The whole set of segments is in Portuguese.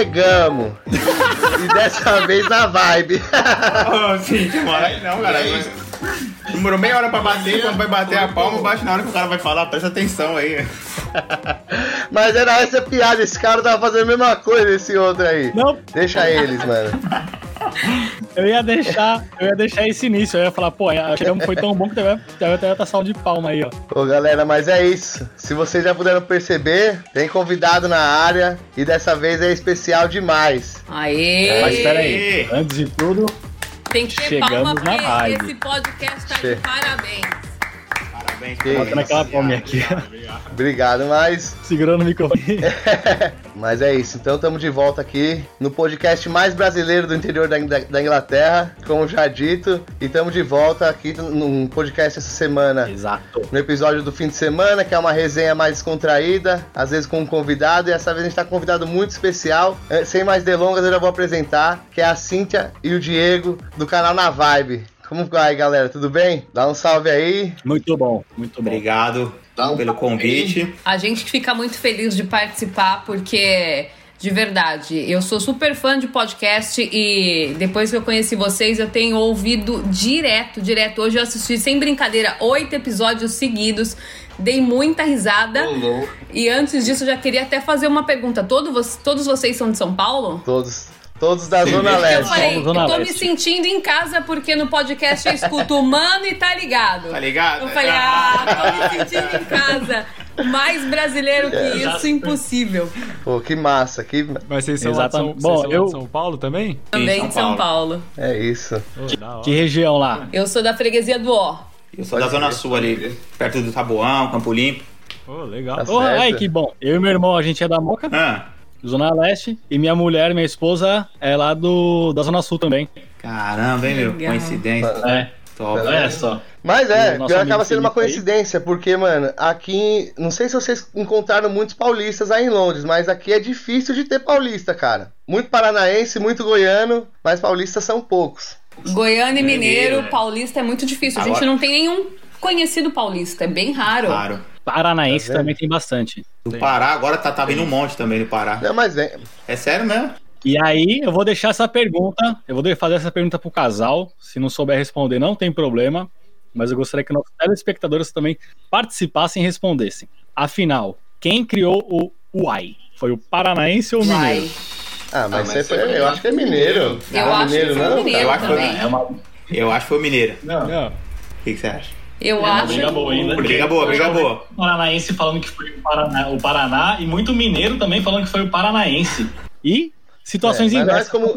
chegamos. e dessa vez na vibe. Cintia, mano, aí não, cara. Demorou meia hora pra bater, quando vai bater a palma, bate na hora que o cara vai falar, presta atenção aí. Mas era essa piada, esse cara tava fazendo a mesma coisa, esse outro aí. Não. Deixa eles, mano. Eu ia deixar, eu ia deixar esse início. Eu ia falar, pô, a chegamos foi tão bom que teve, teve até outra salva de palma aí, ó. Ô galera, mas é isso. Se vocês já puderam perceber, tem convidado na área e dessa vez é especial demais. Aê! Mas espera aí, antes de tudo, Tem que ter Chegamos palma na porque vibe. esse podcast tá de parabéns. Parabéns, bota naquela palminha aqui, Obrigado, mas segurando o microfone. Mas é isso, então estamos de volta aqui no podcast mais brasileiro do interior da, da- da Inglaterra, como já dito, e estamos de volta aqui num podcast essa semana. Exato. No episódio do fim de semana, que é uma resenha mais descontraída, às vezes com um convidado, e essa vez a gente está com um convidado muito especial. Eh, Sem mais delongas, eu já vou apresentar, que é a Cíntia e o Diego, do canal Na Vibe. Como vai, galera? Tudo bem? Dá um salve aí. Muito bom, muito bom. Obrigado pelo convite. A gente fica muito feliz de participar, porque, de verdade, eu sou super fã de podcast e depois que eu conheci vocês, eu tenho ouvido direto, direto. Hoje eu assisti, sem brincadeira, oito episódios seguidos. Dei muita risada. E antes disso, eu já queria até fazer uma pergunta. Todo todos vocês são de São Paulo? Todos, todos da Sim. Zona Eu Leste. falei, eu tô me sentindo em casa porque no podcast eu escuto o mano e tá ligado. Tá ligado? Eu falei, ah, tô me sentindo em casa. Mais brasileiro que É. isso, impossível. Pô, que massa, que Mas vocês são, lá de São, Exatamente. vocês Bom, eu- de São Paulo também? Também São de São Paulo. é isso. Hora. Que região lá? Eu sou da freguesia do Ó. Eu sou da Zona Sul ali, perto do Taboão, Campo Limpo. Ô, legal. Tá certo. ai, que bom. Eu e meu irmão, a gente é da Moca, Ah, Zona Leste, e minha mulher, minha esposa, é lá do, da Zona Sul também. caramba, hein, meu? Legal. Coincidência. É, Top. olha só. Mas é, acaba sendo uma Felipe aí. coincidência, porque, mano, aqui. Não sei se vocês encontraram muitos paulistas aí em Londres, mas aqui é difícil de ter paulista, cara. Muito paranaense, muito goiano, mas paulistas são poucos. Goiano e Mineiro, né? paulista é muito difícil. A gente Agora- não tem nenhum conhecido paulista, é bem raro. Claro. Paranaense Tá também tem bastante. Do Pará, agora tá, tá vindo um monte também do Pará. Não, mas vem. É sério mesmo? E aí, eu vou deixar essa pergunta, eu vou fazer essa pergunta pro casal. Se não souber responder, não tem problema. Mas eu gostaria que nossos telespectadores também participassem e respondessem. Afinal, quem criou o Uai? Foi o paranaense ou o mineiro? Ah, mas, mas você você foi, eu acho que é mineiro. Eu Ah, acho que foi não? mineiro Eu acho que foi-. É Eu acho que foi o Mineiro. não, Não. O que, que você acha? Eu uma acho. briga boa ainda. Briga boa, briga boa. O paranaense falando que foi o Paraná, o Paraná e muito mineiro também falando que foi o paranaense. E situações É, inversas. nós como-.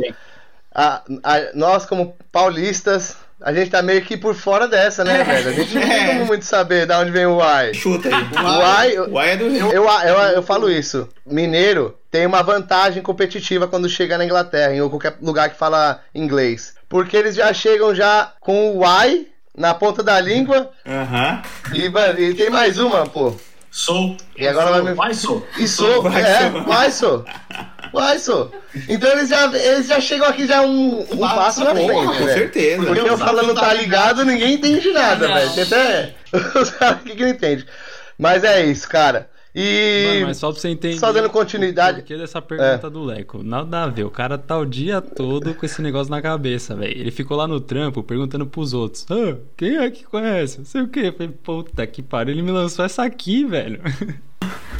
A- a- nós, como paulistas, a gente tá meio que por fora dessa, né, velho? A gente não tem É. como muito saber de onde vem o uai. Chuta aí. O uai, O Uai é do Rio. Eu, eu, eu falo isso. Mineiro tem uma vantagem competitiva quando chega na Inglaterra, em qualquer lugar que fala inglês. Porque eles já chegam já com o Y na ponta da língua. Aham. E, e tem mais uma, pô. Sou. E agora vai me- Vai, sou. E sou, Vai, é, sou. vai, sou. Vai, sou. Então eles já, eles já chegam aqui já um, um passo na frente, Com velho. certeza. Porque eu falando tá ligado, ninguém entende nada, velho. Até os caras aqui que não entendem. Mas é isso, cara. E. Mano, mas só pra você entender. só dando continuidade- O porquê dessa pergunta do Leco? Nada a ver. O cara tá o dia todo com esse negócio na cabeça, velho. Ele ficou lá no trampo perguntando pros outros: ah, quem é que conhece? Não sei o quê. Eu falei, puta que pariu. Ele me lançou essa aqui, velho.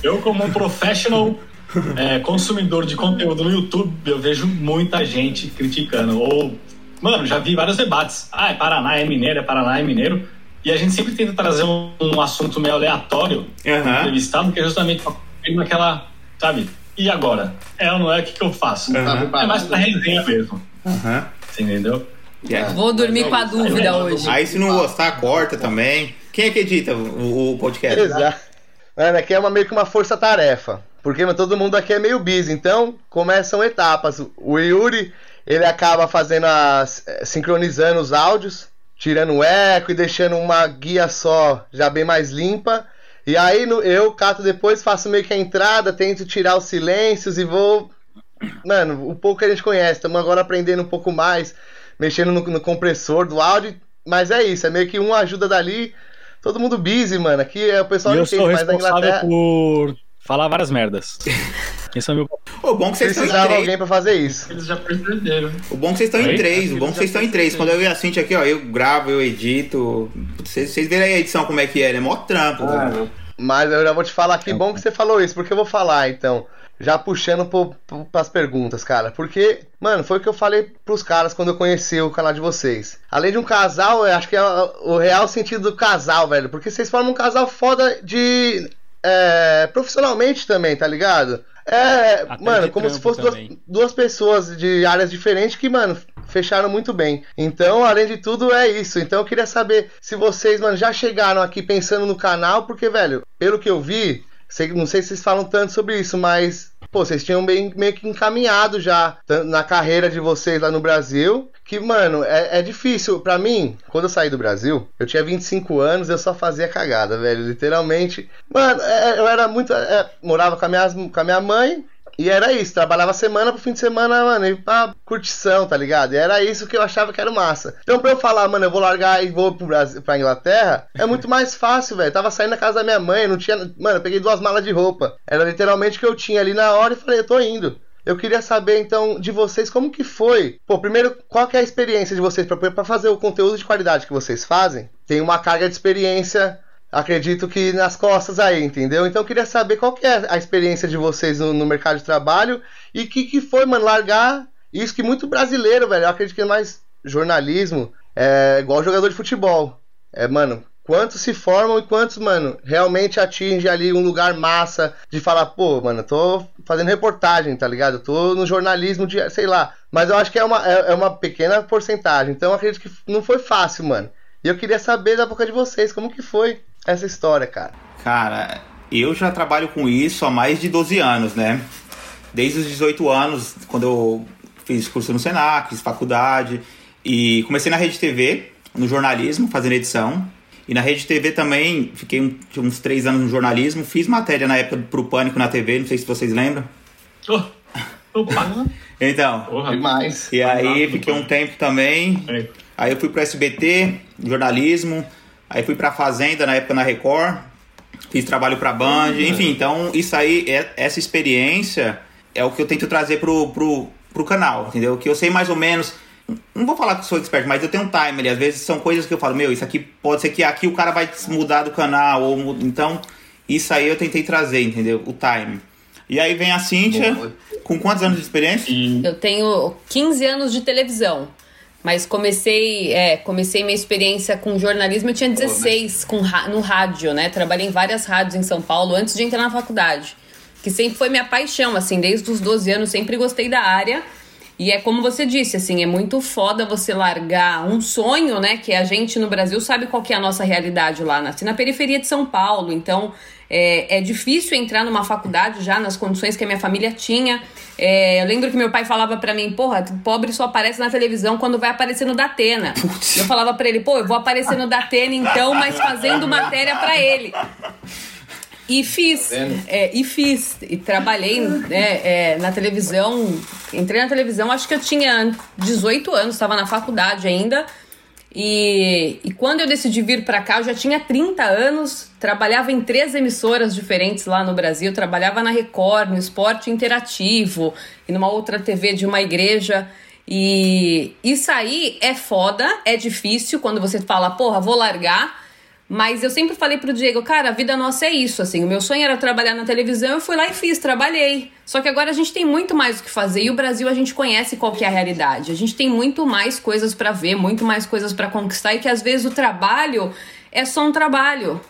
Eu, como um professional é, consumidor de conteúdo no YouTube, eu vejo muita gente criticando. Ou, mano, já vi vários debates. Ah, é Paraná, é mineiro, é Paraná, é mineiro. E a gente sempre tenta trazer um, um assunto meio aleatório Aham. entrevistado, que é justamente naquela, sabe? E agora? É ou não é? O que, que eu faço? Aham. É mais pra resenha mesmo. Você entendeu? Yeah. Vou dormir com a dúvida hoje. Aí se não gostar, corta também. Quem é que edita o, o podcast? Exato. Mano, aqui é uma, meio que uma força-tarefa. Porque mano, todo mundo aqui é meio busy. Então, começam etapas. O Yuri, ele acaba fazendo as. eh, sincronizando os áudios, tirando o eco e deixando uma guia só, já bem mais limpa. E aí no- eu cato depois, faço meio que a entrada, tento tirar os silêncios e vou. Mano, o pouco que a gente conhece, estamos agora aprendendo um pouco mais, mexendo no, no compressor do áudio. Mas é isso, é meio que um ajuda dali. Todo mundo busy, mano. Aqui é o pessoal e não eu sou entende, mas na responsável Inglaterra. por falar várias merdas. Esse é meu. O bom é que vocês estão em três. alguém pra fazer isso. Eles já perceberam. O bom é que vocês estão em três. O bom é que vocês estão em três. Quando eu e a Cintia aqui, ó, eu gravo, eu edito. Vocês, vocês verem aí a edição como é que é, né? Mó trampo. Ah. Mas eu já vou te falar que bom que você falou isso, porque eu vou falar então. Já puxando pro, pro, pras perguntas, cara. Porque, mano, foi o que eu falei pros caras quando eu conheci o canal de vocês. Além de um casal, eu acho que é o real sentido do casal, velho. Porque vocês formam um casal foda de. É, profissionalmente também, tá ligado? É, Até mano, como se fossem duas, duas pessoas de áreas diferentes que, mano, fecharam muito bem. Então, além de tudo, é isso. Então, eu queria saber se vocês, mano, já chegaram aqui pensando no canal, porque, velho, pelo que eu vi, sei- não sei se vocês falam tanto sobre isso, mas, pô, vocês tinham bem, meio que encaminhado já na carreira de vocês lá no Brasil. Que, mano, é, é difícil. Pra mim, quando eu saí do Brasil, eu tinha 25 anos, eu só fazia cagada, velho. Literalmente. Mano, é, eu era muito. é, morava com a, minha, com a minha mãe. E era isso, trabalhava semana pro fim de semana, mano, ir pra curtição, tá ligado? E era isso que eu achava que era massa. Então pra eu falar, mano, eu vou largar e vou pro Brasil, pra Inglaterra, é muito mais fácil, velho. Tava saindo da casa da minha mãe, não tinha. Mano, eu peguei duas malas de roupa. Era literalmente o que eu tinha ali na hora e falei, eu tô indo. Eu queria saber então de vocês como que foi. Pô, primeiro, qual que é a experiência de vocês pra fazer o conteúdo de qualidade que vocês fazem? Tem uma carga de experiência, acredito que nas costas aí, entendeu? Então eu queria saber qual que é a experiência de vocês no, no mercado de trabalho e que que foi, mano, largar isso que muito brasileiro, velho. Eu acredito que é mais jornalismo, é igual jogador de futebol. É, mano, quantos se formam e quantos, mano, realmente atingem ali um lugar massa de falar, pô, mano, eu tô fazendo reportagem, tá ligado? Eu tô no jornalismo de, sei lá. Mas eu acho que é uma, é, é uma pequena porcentagem. Então eu acredito que não foi fácil, mano. E eu queria saber da boca de vocês como que foi essa história, cara. Cara, eu já trabalho com isso há mais de 12 anos, né? Desde os 18 anos, quando eu fiz curso no Senac, fiz faculdade e comecei na Rede TV, no jornalismo, fazendo edição. E na Rede TV também, fiquei um- uns três anos no jornalismo, fiz matéria na época pro Pânico na TV, não sei se vocês lembram. Oh, opa! Então, Porra. Demais. e aí fiquei um tempo também, É. Aí eu fui pro SBT, jornalismo, aí fui pra Fazenda na época na Record, fiz trabalho pra Band, enfim, então isso aí, é- essa experiência é o que eu tento trazer pro, pro, pro canal, entendeu? Que eu sei mais ou menos, não vou falar que sou expert, mas eu tenho um timer, às vezes são coisas que eu falo, meu, isso aqui pode ser que aqui o cara vai mudar do canal, ou então isso aí eu tentei trazer, entendeu? O time. E aí vem a Cíntia, Boa. com quantos anos de experiência? Eu tenho 15 anos de televisão. Mas comecei, é, comecei minha experiência com jornalismo, eu tinha 16 com, no rádio, né? Trabalhei em várias rádios em São Paulo antes de entrar na faculdade. Que sempre foi minha paixão, assim, desde os 12 anos sempre gostei da área. E é como você disse, assim, é muito foda você largar um sonho, né? Que a gente no Brasil sabe qual que é a nossa realidade lá. Nasci na periferia de São Paulo, então é, é difícil entrar numa faculdade já nas condições que a minha família tinha. É, eu lembro que meu pai falava pra mim, porra, pobre só aparece na televisão quando vai aparecer no Datena. Eu falava pra ele, pô, eu vou aparecer no Datena então, mas fazendo matéria pra ele. E fiz, é, e fiz, e trabalhei né, é, na televisão, entrei na televisão, acho que eu tinha 18 anos, estava na faculdade ainda, e, e quando eu decidi vir para cá, eu já tinha 30 anos, trabalhava em três emissoras diferentes lá no Brasil, trabalhava na Record, no Esporte Interativo, e numa outra TV de uma igreja, e isso aí é foda, é difícil quando você fala, porra, vou largar, mas eu sempre falei pro Diego, cara, a vida nossa é isso, assim. O meu sonho era trabalhar na televisão, eu fui lá e fiz, trabalhei. Só que agora a gente tem muito mais o que fazer e o Brasil a gente conhece qual que é a realidade. A gente tem muito mais coisas para ver, muito mais coisas para conquistar e que às vezes o trabalho é só um trabalho.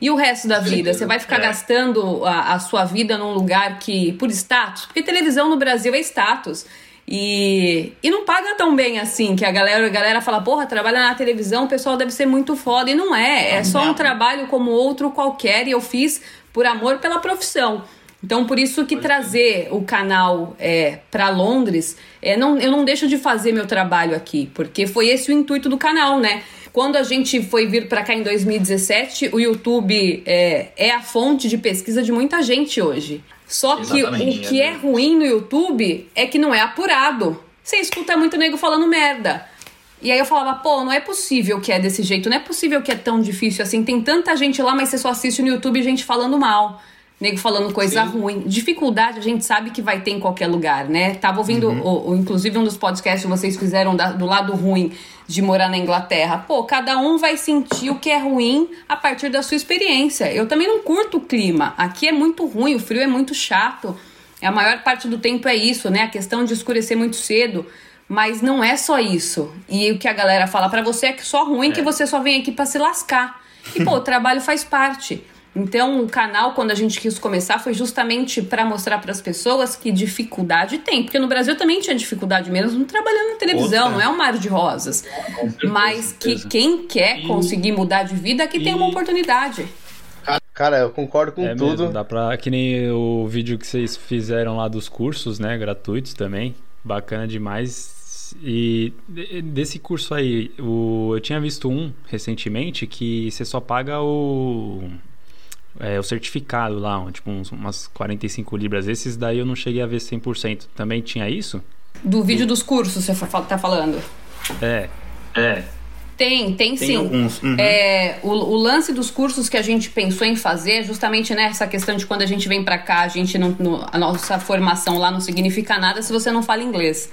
E o resto da vida? Você vai ficar gastando a, a sua vida num lugar que, por status? Porque televisão no Brasil é status. E, e não paga tão bem assim, que a galera, a galera fala, porra, trabalha na televisão, o pessoal deve ser muito foda. E não é, é só um trabalho como outro qualquer, e eu fiz por amor pela profissão. Então, por isso que trazer o canal é, para Londres, é, não, eu não deixo de fazer meu trabalho aqui, porque foi esse o intuito do canal, né? Quando a gente foi vir para cá em 2017, o YouTube é, é a fonte de pesquisa de muita gente hoje. Só que Exatamente, o que é ruim no YouTube é que não é apurado. Você escuta muito nego falando merda. E aí eu falava, pô, não é possível que é desse jeito, não é possível que é tão difícil assim. Tem tanta gente lá, mas você só assiste no YouTube gente falando mal. Nego falando coisa Sim. ruim. Dificuldade a gente sabe que vai ter em qualquer lugar, né? Tava ouvindo, Uhum. o, o- inclusive, um dos podcasts que vocês fizeram da- do lado ruim de morar na Inglaterra. Pô, cada um vai sentir o que é ruim a partir da sua experiência. Eu também não curto o clima. Aqui é muito ruim, o frio é muito chato. A maior parte do tempo é isso, né? A questão de escurecer muito cedo. Mas não é só isso. E o que a galera fala pra você é que só ruim que você só vem aqui pra se lascar. E pô, o trabalho faz parte. Então, o canal, quando a gente quis começar, foi justamente para mostrar para as pessoas que dificuldade tem. Porque no Brasil também tinha dificuldade mesmo trabalhando na televisão, Outra. não é um mar de rosas. Certeza, Mas que quem quer E- conseguir mudar de vida, aqui tem e- uma oportunidade. Cara, eu concordo com é tudo. mesmo, dá pra. Que nem o vídeo que vocês fizeram lá dos cursos, né? Gratuitos também. Bacana demais. E de- desse curso aí, o, eu tinha visto um recentemente que você só paga o. é, o certificado lá, tipo uns, umas 45 libras. Esses daí eu não cheguei a ver 100%. Também tinha isso? Do vídeo dos cursos, você tá falando? É. É. Tem, tem, Tem sim. alguns. uhum. É, o, o lance dos cursos que a gente pensou em fazer é justamente nessa questão de quando a gente vem pra cá, a gente não, no- a nossa formação lá não significa nada se você não fala inglês.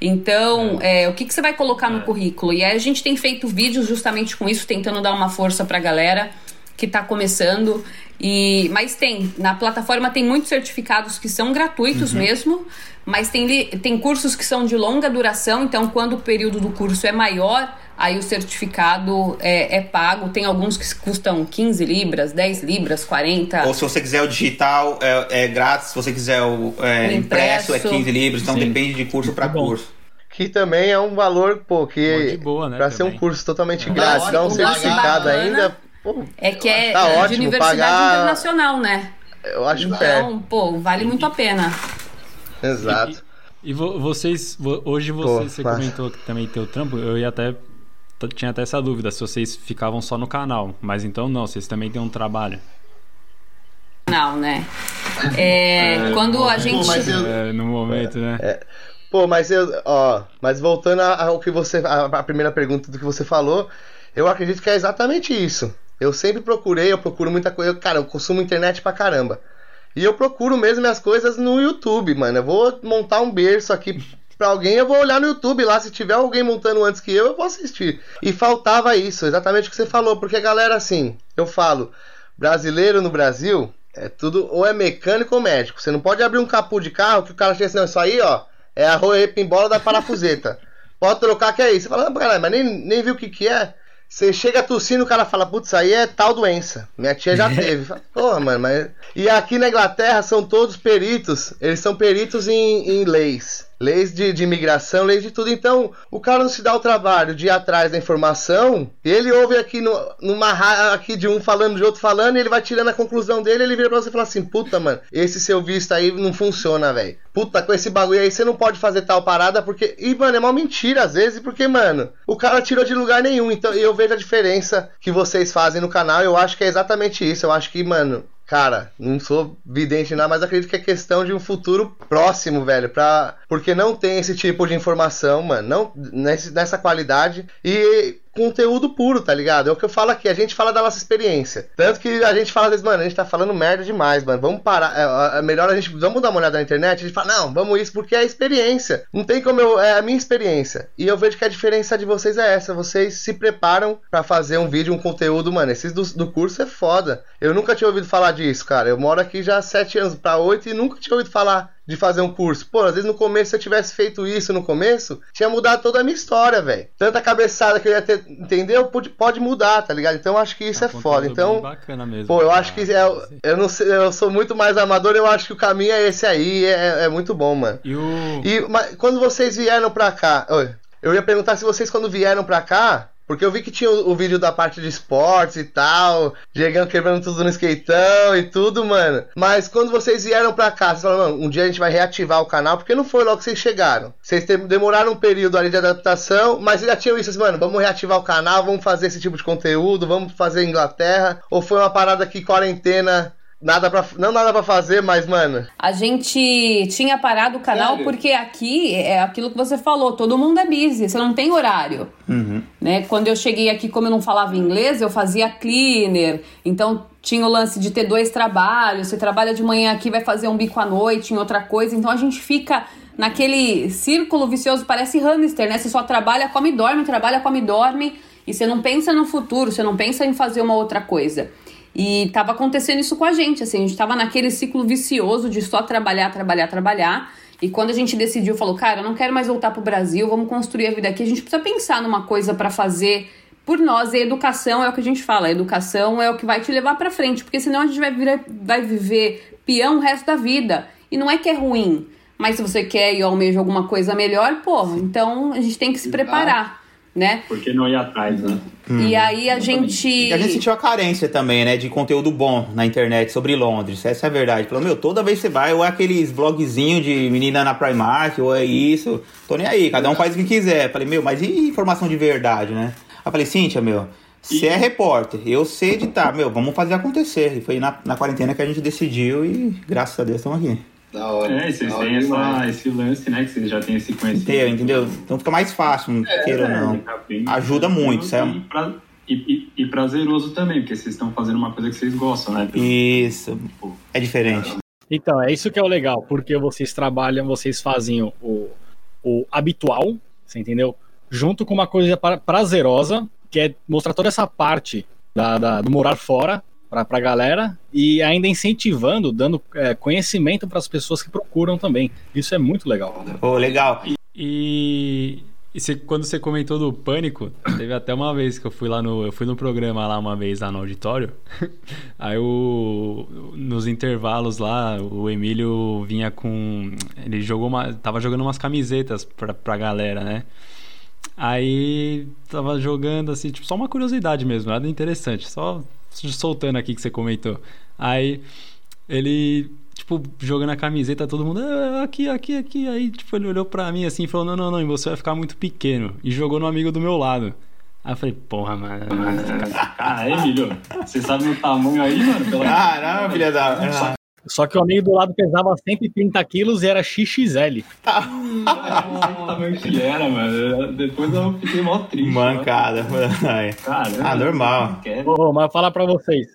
Então, é, o que, que você vai colocar no currículo? E aí a gente tem feito vídeos justamente com isso, tentando dar uma força pra galera que tá começando. E, mas tem, na plataforma tem muitos certificados que são gratuitos mesmo, mas tem, tem cursos que são de longa duração, então quando o período do curso é maior, aí o certificado é, é pago. Tem alguns que custam 15 libras, 10 libras, 40. Ou se você quiser o digital, é, é grátis. Se você quiser o é, O impresso, é impresso. 15 libras. Então Sim. depende de curso para Muito bom. curso. Que também é um valor, pô, que de boa, né, pra ser um curso totalmente grátis, dar um certificado bacana. ainda, pô, É que é Tá de ótimo, universidade pagar- internacional, né? eu acho pé. Então, pô, vale muito a pena. Exato. E vo- vocês, vo- hoje você, você mas- comentou que também tem o trampo, eu ia até, tinha até essa dúvida, se vocês ficavam só no canal, mas então não, vocês também têm um trabalho. Não, né? É, quando a gente. mas eu- É, no momento, né? Pô, mas eu, ó, mas voltando ao que você, a, a primeira pergunta do que você falou, eu acredito que é exatamente isso. Eu sempre procurei, eu procuro muita coisa, cara, eu consumo internet pra caramba. E eu procuro mesmo minhas coisas no YouTube, mano. Eu vou montar um berço aqui pra alguém, eu vou olhar no YouTube lá, se tiver alguém montando antes que eu, eu vou assistir. E faltava isso, exatamente o que você falou, porque galera, assim, eu falo, brasileiro no Brasil é tudo ou é mecânico ou médico. Você não pode abrir um capô de carro que o cara chega assim, não, isso aí, ó, é a repimbola da parafuseta. Pode trocar que é isso. Você fala, "Ah, caralho, mas nem, nem viu o que que é. Você chega tossindo, o cara fala, putz, aí é tal doença. Minha tia já teve. Fala, Porra, mano, mas. E aqui na Inglaterra são todos peritos. Eles são peritos em, em leis. Leis de, de imigração, leis de tudo. Então, o cara não se dá o trabalho de ir atrás da informação. Ele ouve aqui no, numa aqui de um falando, de outro falando, e ele vai tirando a conclusão dele. Ele vira pra você e fala assim: Puta, mano, esse seu visto aí não funciona, velho. Puta, com esse bagulho aí você não pode fazer tal parada porque. E, mano, é uma mentira às vezes, porque, mano, o cara tirou de lugar nenhum. Então, eu vejo a diferença que vocês fazem no canal. Eu acho que é exatamente isso. Eu acho que, mano, Cara, não sou vidente nada, mas acredito que é questão de um futuro próximo, velho. Pra... Porque não tem esse tipo de informação, mano. Não nesse, nessa qualidade. E conteúdo puro, tá ligado? É o que eu falo aqui, a gente fala da nossa experiência. Tanto que a gente fala vezes, mano, a gente tá falando merda demais, mano. Vamos parar. É, é melhor a gente. Vamos dar uma olhada na internet. A gente fala, não, vamos isso porque é a experiência. Não tem como eu. É a minha experiência. E eu vejo que a diferença de vocês é essa. Vocês se preparam pra fazer um vídeo, um conteúdo, mano. Esses do, do curso é foda. Eu nunca tinha ouvido falar disso, cara. Eu moro aqui já há sete anos pra oito e nunca tinha ouvido falar de fazer um curso. Pô, às vezes no começo, se eu tivesse feito isso no começo, tinha mudado toda a minha história, velho. Tanta cabeçada que eu ia ter, entendeu? Pode, pode mudar, tá ligado? Então eu acho que isso um é foda. Então, bacana mesmo. pô, eu pra- acho que é, eu não sei, eu sou muito mais amador, eu acho que o caminho é esse aí, é, é muito bom, mano. E o. E mas, quando vocês vieram pra cá, eu ia perguntar se vocês quando vieram pra cá, porque eu vi que tinha o, vídeo da parte de esportes e tal, Diegão quebrando tudo no skateão e tudo, mano. Mas quando vocês vieram pra cá, vocês falaram, "Mano, um dia a gente vai reativar o canal, porque não foi logo que vocês chegaram. Vocês demoraram um período ali de adaptação, mas já tinham isso, assim, mano, vamos reativar o canal, vamos fazer esse tipo de conteúdo, vamos fazer Inglaterra, ou foi uma parada que quarentena nada pra, não nada pra fazer, mas, mano. A gente tinha parado o canal Sério? porque aqui é aquilo que você falou, todo mundo é busy, você não tem horário. Né? Quando eu cheguei aqui, como eu não falava inglês, eu fazia cleaner, então tinha o lance de ter dois trabalhos, você trabalha de manhã aqui, vai fazer um bico à noite em outra coisa, então a gente fica naquele círculo vicioso, parece hamster, né? Você só trabalha, come e dorme, trabalha, come e dorme, e você não pensa no futuro, você não pensa em fazer uma outra coisa. E tava acontecendo isso com a gente, assim, a gente tava naquele ciclo vicioso de só trabalhar, trabalhar, trabalhar. E quando a gente decidiu, falou, cara, eu não quero mais voltar pro Brasil, vamos construir a vida aqui. A gente precisa pensar numa coisa pra fazer por nós. E a educação é o que a gente fala, a educação é o que vai te levar pra frente, porque senão a gente vai, vai viver peão o resto da vida. E não é que é ruim, mas se você quer e almeja alguma coisa melhor, porra, então a gente tem que se preparar, né? Por que não ir atrás, né? E aí a gente. E a gente sentiu a carência também, né, de conteúdo bom na internet sobre Londres. Essa é a verdade. Falou, meu, toda vez que você vai, ou é aqueles vlogzinhos de menina na Primark, ou é isso. Tô nem aí, cada um faz o que quiser. Falei, meu, mas e informação de verdade, né? Aí falei, Cíntia, meu, você é repórter, eu sei editar, meu, vamos fazer acontecer. E foi na, na quarentena que a gente decidiu e graças a Deus estamos aqui. Da hora. É, e vocês têm essa, esse lance, né? Que vocês já têm esse conhecimento. Entendeu? entendeu? Então fica mais fácil, queira ou não. Fica bem Ajuda muito, é- E, pra- e- e- e prazeroso também, porque vocês estão fazendo uma coisa que vocês gostam, né? Isso, é diferente. Então, é isso que é o legal, porque vocês trabalham, vocês fazem o, o, o habitual, você entendeu? Junto com uma coisa pra- prazerosa, que é mostrar toda essa parte da, da- do morar fora pra, pra galera e ainda incentivando, dando é, conhecimento para as pessoas que procuram também. Isso é muito legal. Pô, legal. E, e você- quando você comentou do pânico, teve até uma vez que eu fui lá no. Eu fui no programa lá uma vez lá no auditório. Aí o, nos intervalos lá, o Emílio vinha com. Ele jogou uma. Tava jogando umas camisetas pra, pra galera, né? Aí tava jogando assim, tipo, só uma curiosidade mesmo, nada interessante, só soltando aqui que você comentou. Aí ele, tipo, jogando a camiseta, todo mundo, "Ah, aqui, aqui, aqui. Aí, tipo, ele olhou pra mim assim e falou: Não, não, não, você vai ficar muito pequeno. E jogou no amigo do meu lado. Aí eu falei: Porra, mano. Ah, é, Emílio? Você sabe o tamanho aí, mano? Pela... Caramba, filha da. Só que o amigo do lado pesava 130 quilos e era XXL. Eu não sei que tamanho que era, mano. Depois eu fiquei mó triste. Mancada. Caramba. Ah, normal. Quero. Ô, mas falar pra vocês.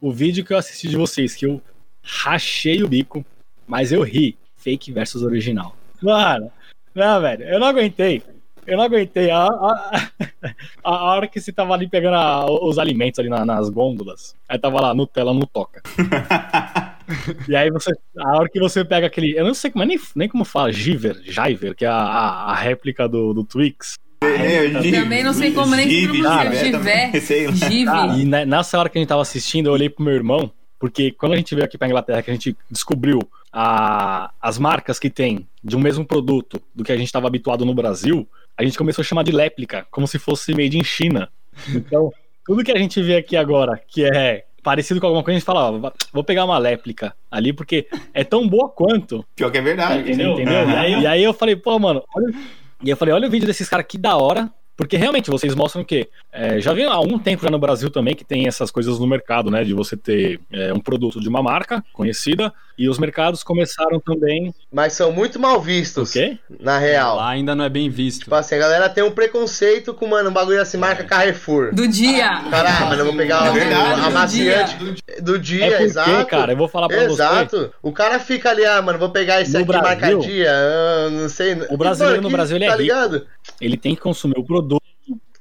O vídeo que eu assisti de vocês, que eu rachei o bico, mas eu ri. Fake versus original. Mano, não, velho, eu não aguentei. Eu não aguentei. A, a, a- a hora que você tava ali pegando a- os alimentos ali na- nas gôndolas, aí tava lá, Nutella não toca. e aí você. A hora que você pega aquele. Eu não sei como, nem, nem como fala, Giver, Jiver, que é a, a, a réplica do, do Twix. É, eu Também não sei como nem se Gibe, pronuncia. Gibe, também, Givé. sei lá. Give. E ne- nessa hora que a gente tava assistindo, eu olhei pro meu irmão, porque quando a gente veio aqui pra Inglaterra, que a gente descobriu a- as marcas que tem de um mesmo produto do que a gente estava habituado no Brasil, a gente começou a chamar de réplica, como se fosse made in China. Então, tudo que a gente vê aqui agora, que é parecido com alguma coisa, a gente fala, ó, vou pegar uma réplica ali, porque é tão boa quanto. Pior que é verdade. Entendeu? Entendeu? Aham. E, aí, e aí eu falei, pô, mano, olha... E eu falei, olha o vídeo desses caras, que da hora. Porque realmente vocês mostram que é, já vem há algum tempo já no Brasil também que tem essas coisas no mercado, né? De você ter é, um produto de uma marca conhecida e os mercados começaram também. Mas são muito mal O vistos, quê? na real. Lá ainda não é bem visto. Tipo assim, a galera tem um preconceito com, mano, um bagulho assim, marca Carrefour. Do dia. Caralho, mano, eu vou pegar É uma a do maciante do dia, É porque, exato. cara, eu vou falar pra você. Exato. O cara fica ali, ah, mano, vou pegar esse No aqui Brasil, marca dia, ah, não sei. o brasileiro no Brasil, ele é tá rico. ligado? Ele tem que consumir o produto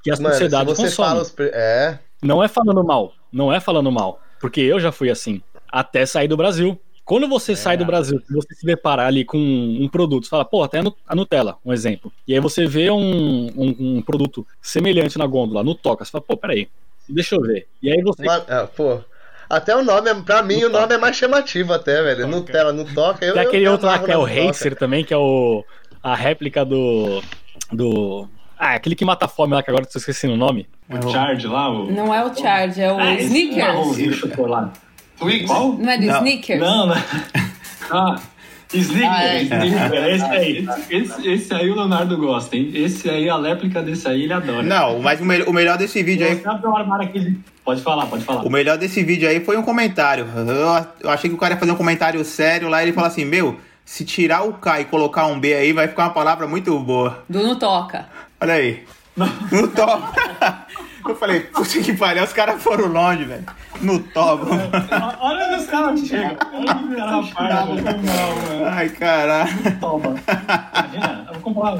que a Mano, sociedade você consome. fala os pre... É. Não é falando mal, não é falando mal, porque eu já fui assim, até sair do Brasil. Quando você sai do Brasil, você se deparar ali com um produto, você fala, pô, até a Nu- a Nutella, um exemplo. E aí você vê um, um, um produto semelhante na gôndola, no Toca, você fala, pô, peraí, deixa eu ver. E aí você. Uma- ah, pô. Até o nome, é- pra mim, o nome é mais chamativo até, velho. Nutella, não toca. Eu, Tem eu aquele me outro lá que é o. Racer também, que é o a réplica do. do. Ah, aquele que mata a fome lá, que agora eu tô esquecendo o nome. O Charge lá, o. Não é o Charge, é o Ah, esse Snickers. marronzinho de chocolate. Twix? Qual? Não é do Não. Snickers? Não, não. Ah, Sneaker, Ah, é. sneaker, esse aí. Esse, esse aí o Leonardo gosta, hein? Esse aí, a réplica desse aí, ele adora. Não, mas o, me- o melhor desse vídeo aí. Pode falar, pode falar. O melhor desse vídeo aí foi um comentário. Eu, eu achei que o cara ia fazer um comentário sério lá e ele fala assim: Meu, se tirar o K e colocar um B aí, vai ficar uma palavra muito boa. Do não toca. Olha aí. No top. Eu falei, puta que pariu, os caras foram longe, velho. No top. Olha onde os caras chegam. Ai, caralho. Toba. Imagina, eu vou comprar.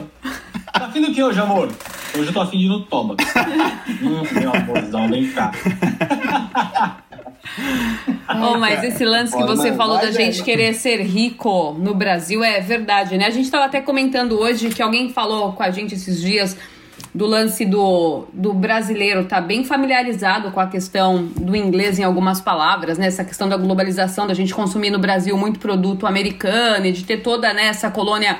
Tá afim do que hoje, amor? Hoje eu tô afim de ir no Toba. hum, meu amorzão, vem cá. Oh, mas esse lance que você falou da gente querer ser rico no Brasil é verdade, né? A gente tava até comentando hoje que alguém falou com a gente esses dias do lance do, do brasileiro tá bem familiarizado com a questão do inglês em algumas palavras, né? Essa questão da globalização, da gente consumir no Brasil muito produto americano e de ter toda né, essa colônia,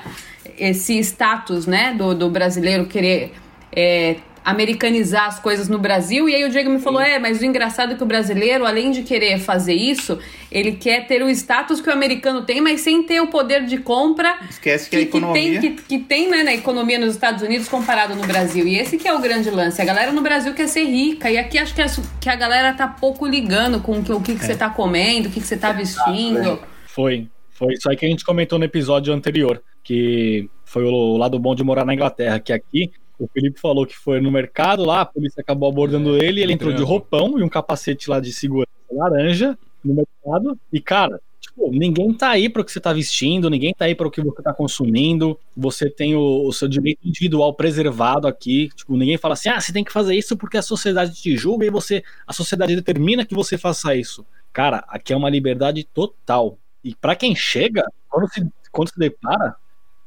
esse status, né, do, do brasileiro querer é, americanizar as coisas no Brasil. E aí o Diego me falou: é, mas o engraçado é que o brasileiro, além de querer fazer isso, ele quer ter o status que o americano tem, mas sem ter o poder de compra Esquece que a que, que economia. tem, que, que tem né, na economia nos Estados Unidos comparado no Brasil. E esse que é o grande lance. A galera no Brasil quer ser rica. E aqui acho que a, que a galera tá pouco ligando com o que, o que, que você tá comendo, o que, que você tá vestindo. Foi. Foi isso aí que a gente comentou no episódio anterior, que foi o lado bom de morar na Inglaterra, que aqui o Felipe falou que foi no mercado lá, a polícia acabou abordando ele, ele entrou de roupão e um capacete lá de segurança laranja no mercado. E, cara, tipo, ninguém tá aí para o que você tá vestindo, ninguém tá aí para o que você tá consumindo. Você tem o, o seu direito individual preservado aqui. Tipo, ninguém fala assim: "Ah, você tem que fazer isso porque a sociedade te julga e você a sociedade determina que você faça isso". Cara, aqui é uma liberdade total. E pra quem chega, quando se, quando se depara,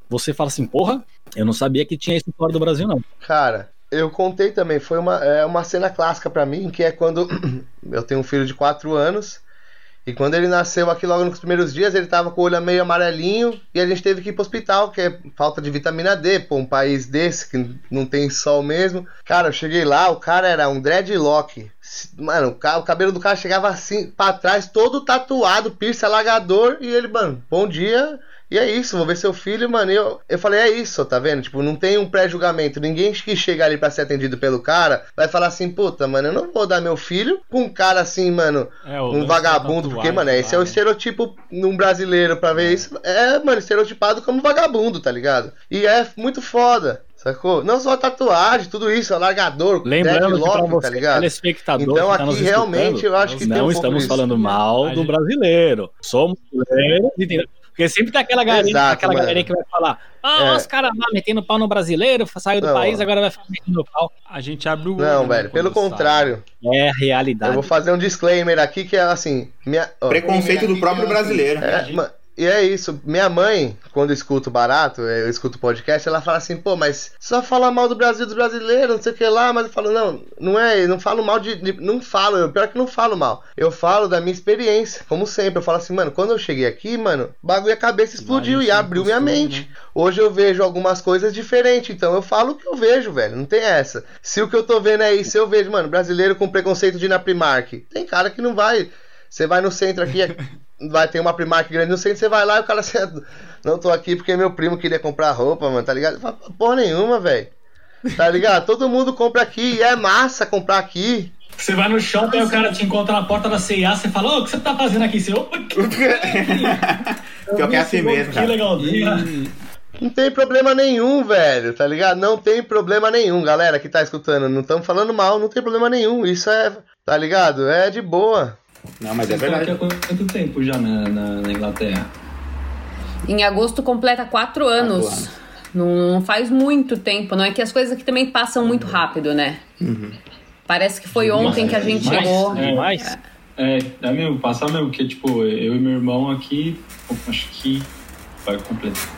você fala assim, porra, eu não sabia que tinha isso fora do Brasil, não. Cara, eu contei também, foi uma, é uma cena clássica pra mim, que é quando eu tenho um filho de 4 anos, e quando ele nasceu aqui logo nos primeiros dias, ele tava com o olho meio amarelinho, e a gente teve que ir pro hospital, que é falta de vitamina D, pô, um país desse, que não tem sol mesmo. Cara, eu cheguei lá, o cara era um dreadlock. Mano, o, ca- o cabelo do cara chegava assim, pra trás, todo tatuado, piercing alagador, e ele, mano, bom dia... E é isso, vou ver seu filho, mano. E eu, eu falei, é isso, tá vendo? Tipo, não tem um pré-julgamento. Ninguém que chega ali pra ser atendido pelo cara vai falar assim, puta, mano, eu não vou dar meu filho pra um cara assim, mano, É, um vagabundo. Porque, mano, esse é o né? estereotipo num brasileiro pra ver isso. É, mano, estereotipado como vagabundo, tá ligado? E é muito foda. Sacou? Não só tatuagem, tudo isso, alargador, Lembrando que dreadlock, você, tá ligado? telespectador Então que tá nos aqui realmente eu acho que não tem um estamos falando mal do brasileiro. Somos brasileiros, entendeu? Porque sempre tem aquela galerinha, Exato, aquela mano. galerinha que vai falar: Ah, É. os caras lá metendo pau no brasileiro, saiu do Não, país, agora vai ficar metendo pau. A gente abre o. Não, né, velho, pelo sai. contrário. É a Eu realidade. vou fazer um disclaimer aqui que é assim. Minha, Preconceito do próprio brasileiro. É, ma- e é isso. Minha mãe, quando escuta o barato, eu escuto podcast, ela fala assim, pô, mas só fala mal do Brasil dos brasileiros, não sei o que lá, mas eu falo, não, não é, eu não falo mal de. de- não falo, eu, pior que não falo mal. Eu falo da minha experiência, como sempre. Eu falo assim, mano, quando eu cheguei aqui, mano, bagulho a cabeça explodiu gente e abriu minha mente. né? Hoje eu vejo algumas coisas diferentes, então eu falo o que eu vejo, velho. Não tem essa. Se o que eu tô vendo é isso, eu vejo, mano, brasileiro com preconceito de ir na Primark. Tem cara que não vai. Você vai no centro aqui, vai ter uma Primark grande no centro, você vai lá e o cara assim, não tô aqui porque meu primo queria comprar roupa, mano, tá ligado? Fala, Porra nenhuma, velho. Tá ligado? Todo mundo compra aqui e é massa comprar aqui. Você vai no shopping, aí o cara te encontra na porta da CIA, você fala, ô, o que você tá fazendo aqui? Você, opa, que... Pior que é assim mesmo, Que cara. legalzinho. Não tem problema nenhum, velho, tá ligado? Não tem problema nenhum, galera que tá escutando. Não estamos falando mal, não tem problema nenhum. Isso é, tá ligado? É de boa. Não, mas é Vocês estão aqui verdade. há quanto tempo já na, na- na Inglaterra? Em agosto completa quatro anos. anos. Não, não faz muito tempo, não é que as coisas aqui também passam muito rápido, né? Parece que foi ontem que a gente Demais, chegou. né? Demais. É, é mesmo, passar mesmo, porque, tipo, eu e meu irmão aqui, acho que vai completar.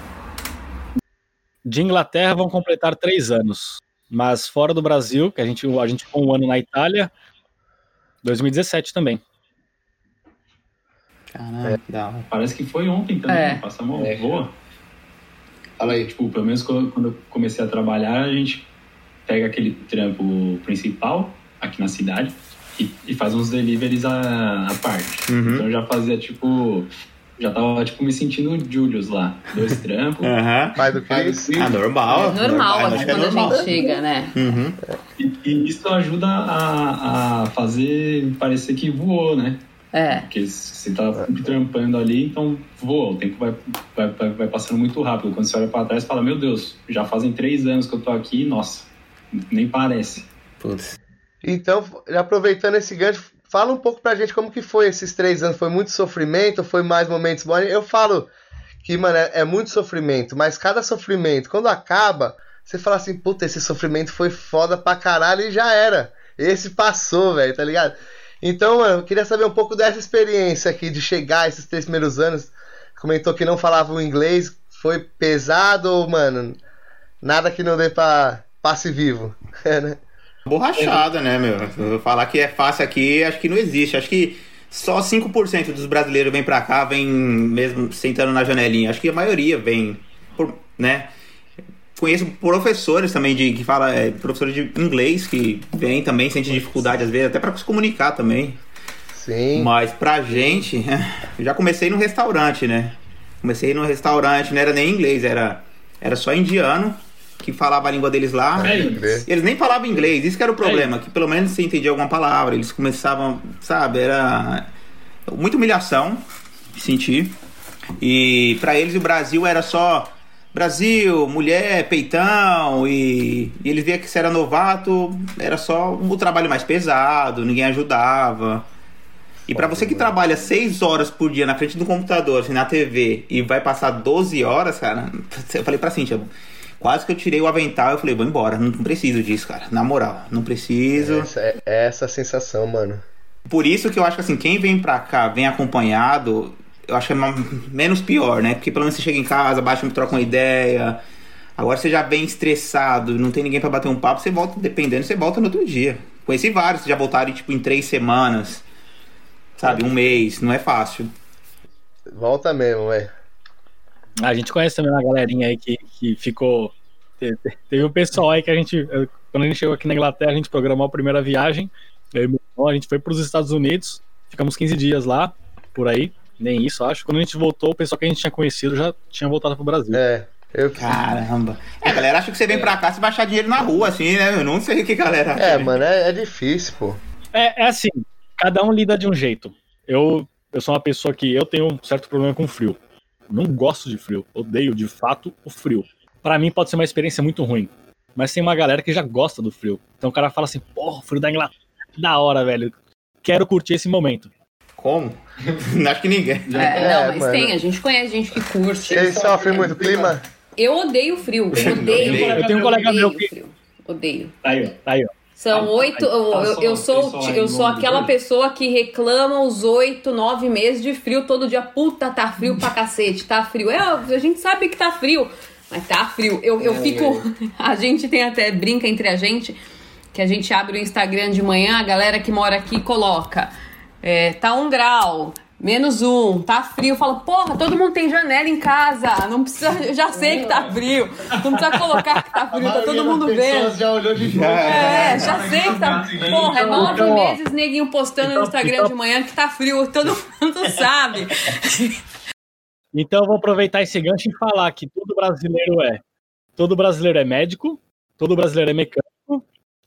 De Inglaterra vão completar três anos. Mas fora do Brasil, que a gente, a gente ficou um ano na Itália, 2017 também. Caralho, que da hora. Parece que foi ontem também, É. passar uma É. boa. Fala aí. Tipo, pelo menos quando eu comecei a trabalhar, a gente pega aquele trampo principal aqui na cidade e, e faz uns deliveries à, à parte. Uhum. Então eu já fazia, tipo, já tava, tipo, me sentindo Julius lá. Dois trampos. Aham. Pai do. Chris. Ah, normal. É normal, que é quando a normal. gente chega, né? Uhum. E, e isso ajuda a, a fazer parecer que voou, né? É. Porque você tá trampando ali, então voa. O tempo vai, vai, vai, vai passando muito rápido. Quando você olha pra trás, você fala: Meu Deus, já fazem três anos que eu tô aqui, nossa, nem parece. Putz. Então, aproveitando esse gancho, fala um pouco pra gente como que foi esses três anos. Foi muito sofrimento ou foi mais momentos bons? Eu falo que, mano, é, é muito sofrimento, mas cada sofrimento, quando acaba, você fala assim, puta, esse sofrimento foi foda pra caralho e já era. Esse passou, velho, tá ligado? Então, mano, eu queria saber um pouco dessa experiência aqui de chegar esses três primeiros anos. Comentou que não falava o inglês, foi pesado ou, mano, nada que não dê pra passe vivo. É, né? Borrachada, né, meu? Falar que é fácil aqui, acho que não existe. Acho que só 5% dos brasileiros vem pra cá, vem mesmo sentando na janelinha. Acho que a maioria vem, por- né? Conheço professores também de que fala, é, professores de inglês que vêm também, sente dificuldade às vezes, até pra se comunicar também. Sim. Mas pra gente, eu já comecei no restaurante, né? Comecei no restaurante, não era nem inglês, era, era só indiano que falava a língua deles lá. É. Eles nem falavam inglês, isso que era o problema, que pelo menos você entendia alguma palavra, eles começavam, sabe, era muita humilhação, senti. E pra eles o Brasil era só Brasil, mulher, peitão, e, e eles viam que se era novato, era só o trabalho mais pesado, ninguém ajudava. E pra você que trabalha 6 horas por dia na frente do computador, assim, na TV, e vai passar 12 horas, cara, eu falei pra Cintia, quase que eu tirei o avental eu falei, vou embora, não preciso disso, cara. Na moral, não preciso. Essa, é é essa a sensação, mano. Por isso que eu acho que assim, quem vem pra cá, vem acompanhado, eu acho que é menos pior, né? Porque pelo menos você chega em casa, baixa, troca uma ideia. Agora você já vem estressado, não tem ninguém pra bater um papo, você volta, dependendo, você volta no outro dia. Conheci vários que já voltaram tipo em três semanas, sabe, um mês, não é fácil. Volta mesmo, velho. A gente conhece também uma galerinha aí que, que ficou. te- te- Teve um pessoal aí que a gente. Quando a gente chegou aqui na Inglaterra, a gente programou a primeira viagem. Eu e meu irmão, a gente foi para os Estados Unidos, ficamos 15 dias lá, por aí, nem isso, acho. Quando a gente voltou, o pessoal que a gente tinha conhecido já tinha voltado pro Brasil. É. Eu, Caramba. É, a galera acha que você vem pra cá se baixar dinheiro na rua, assim, né? Eu não sei o que galera acha. é, mano, é, é difícil, pô. É, é assim, cada um lida de um jeito. Eu, eu sou uma pessoa que eu tenho um certo problema com frio. Não gosto de frio, odeio de fato o frio. Pra mim pode ser uma experiência muito ruim, mas tem uma galera que já gosta do frio. Então o cara fala assim: porra, o frio da Inglaterra, da hora, velho. Quero curtir esse momento. Como? Não acho que ninguém. É, É, não, mas mano. tem, a gente conhece gente que curte. Vocês sofrem muito clima? Eu odeio frio. Odeio. Eu tenho um colega meu Odeio que. frio. Odeio. Tá aí, ó, tá aí, ó. São Ah, oito. tá Eu, eu, só eu sou, eu sou aquela pessoa que reclama os oito, nove meses de frio todo dia. Puta, tá frio pra cacete, tá frio. É, a gente sabe que tá frio, mas tá frio. Eu, eu fico. A gente tem até brinca entre a gente que a gente abre o Instagram de manhã, a galera que mora aqui coloca. É, tá um grau. Menos um, tá frio. Fala, porra, todo mundo tem janela em casa. Não precisa. Eu já sei que tá frio. Não precisa colocar que tá frio, tá todo mundo vendo. já olhou de fora. É, já sei que tá. Porra, é nove então, ó. meses neguinho postando no Então, Instagram então- de manhã que tá frio, todo mundo sabe. Então eu vou aproveitar esse gancho e falar que todo brasileiro é. Todo brasileiro é médico, todo brasileiro é mecânico,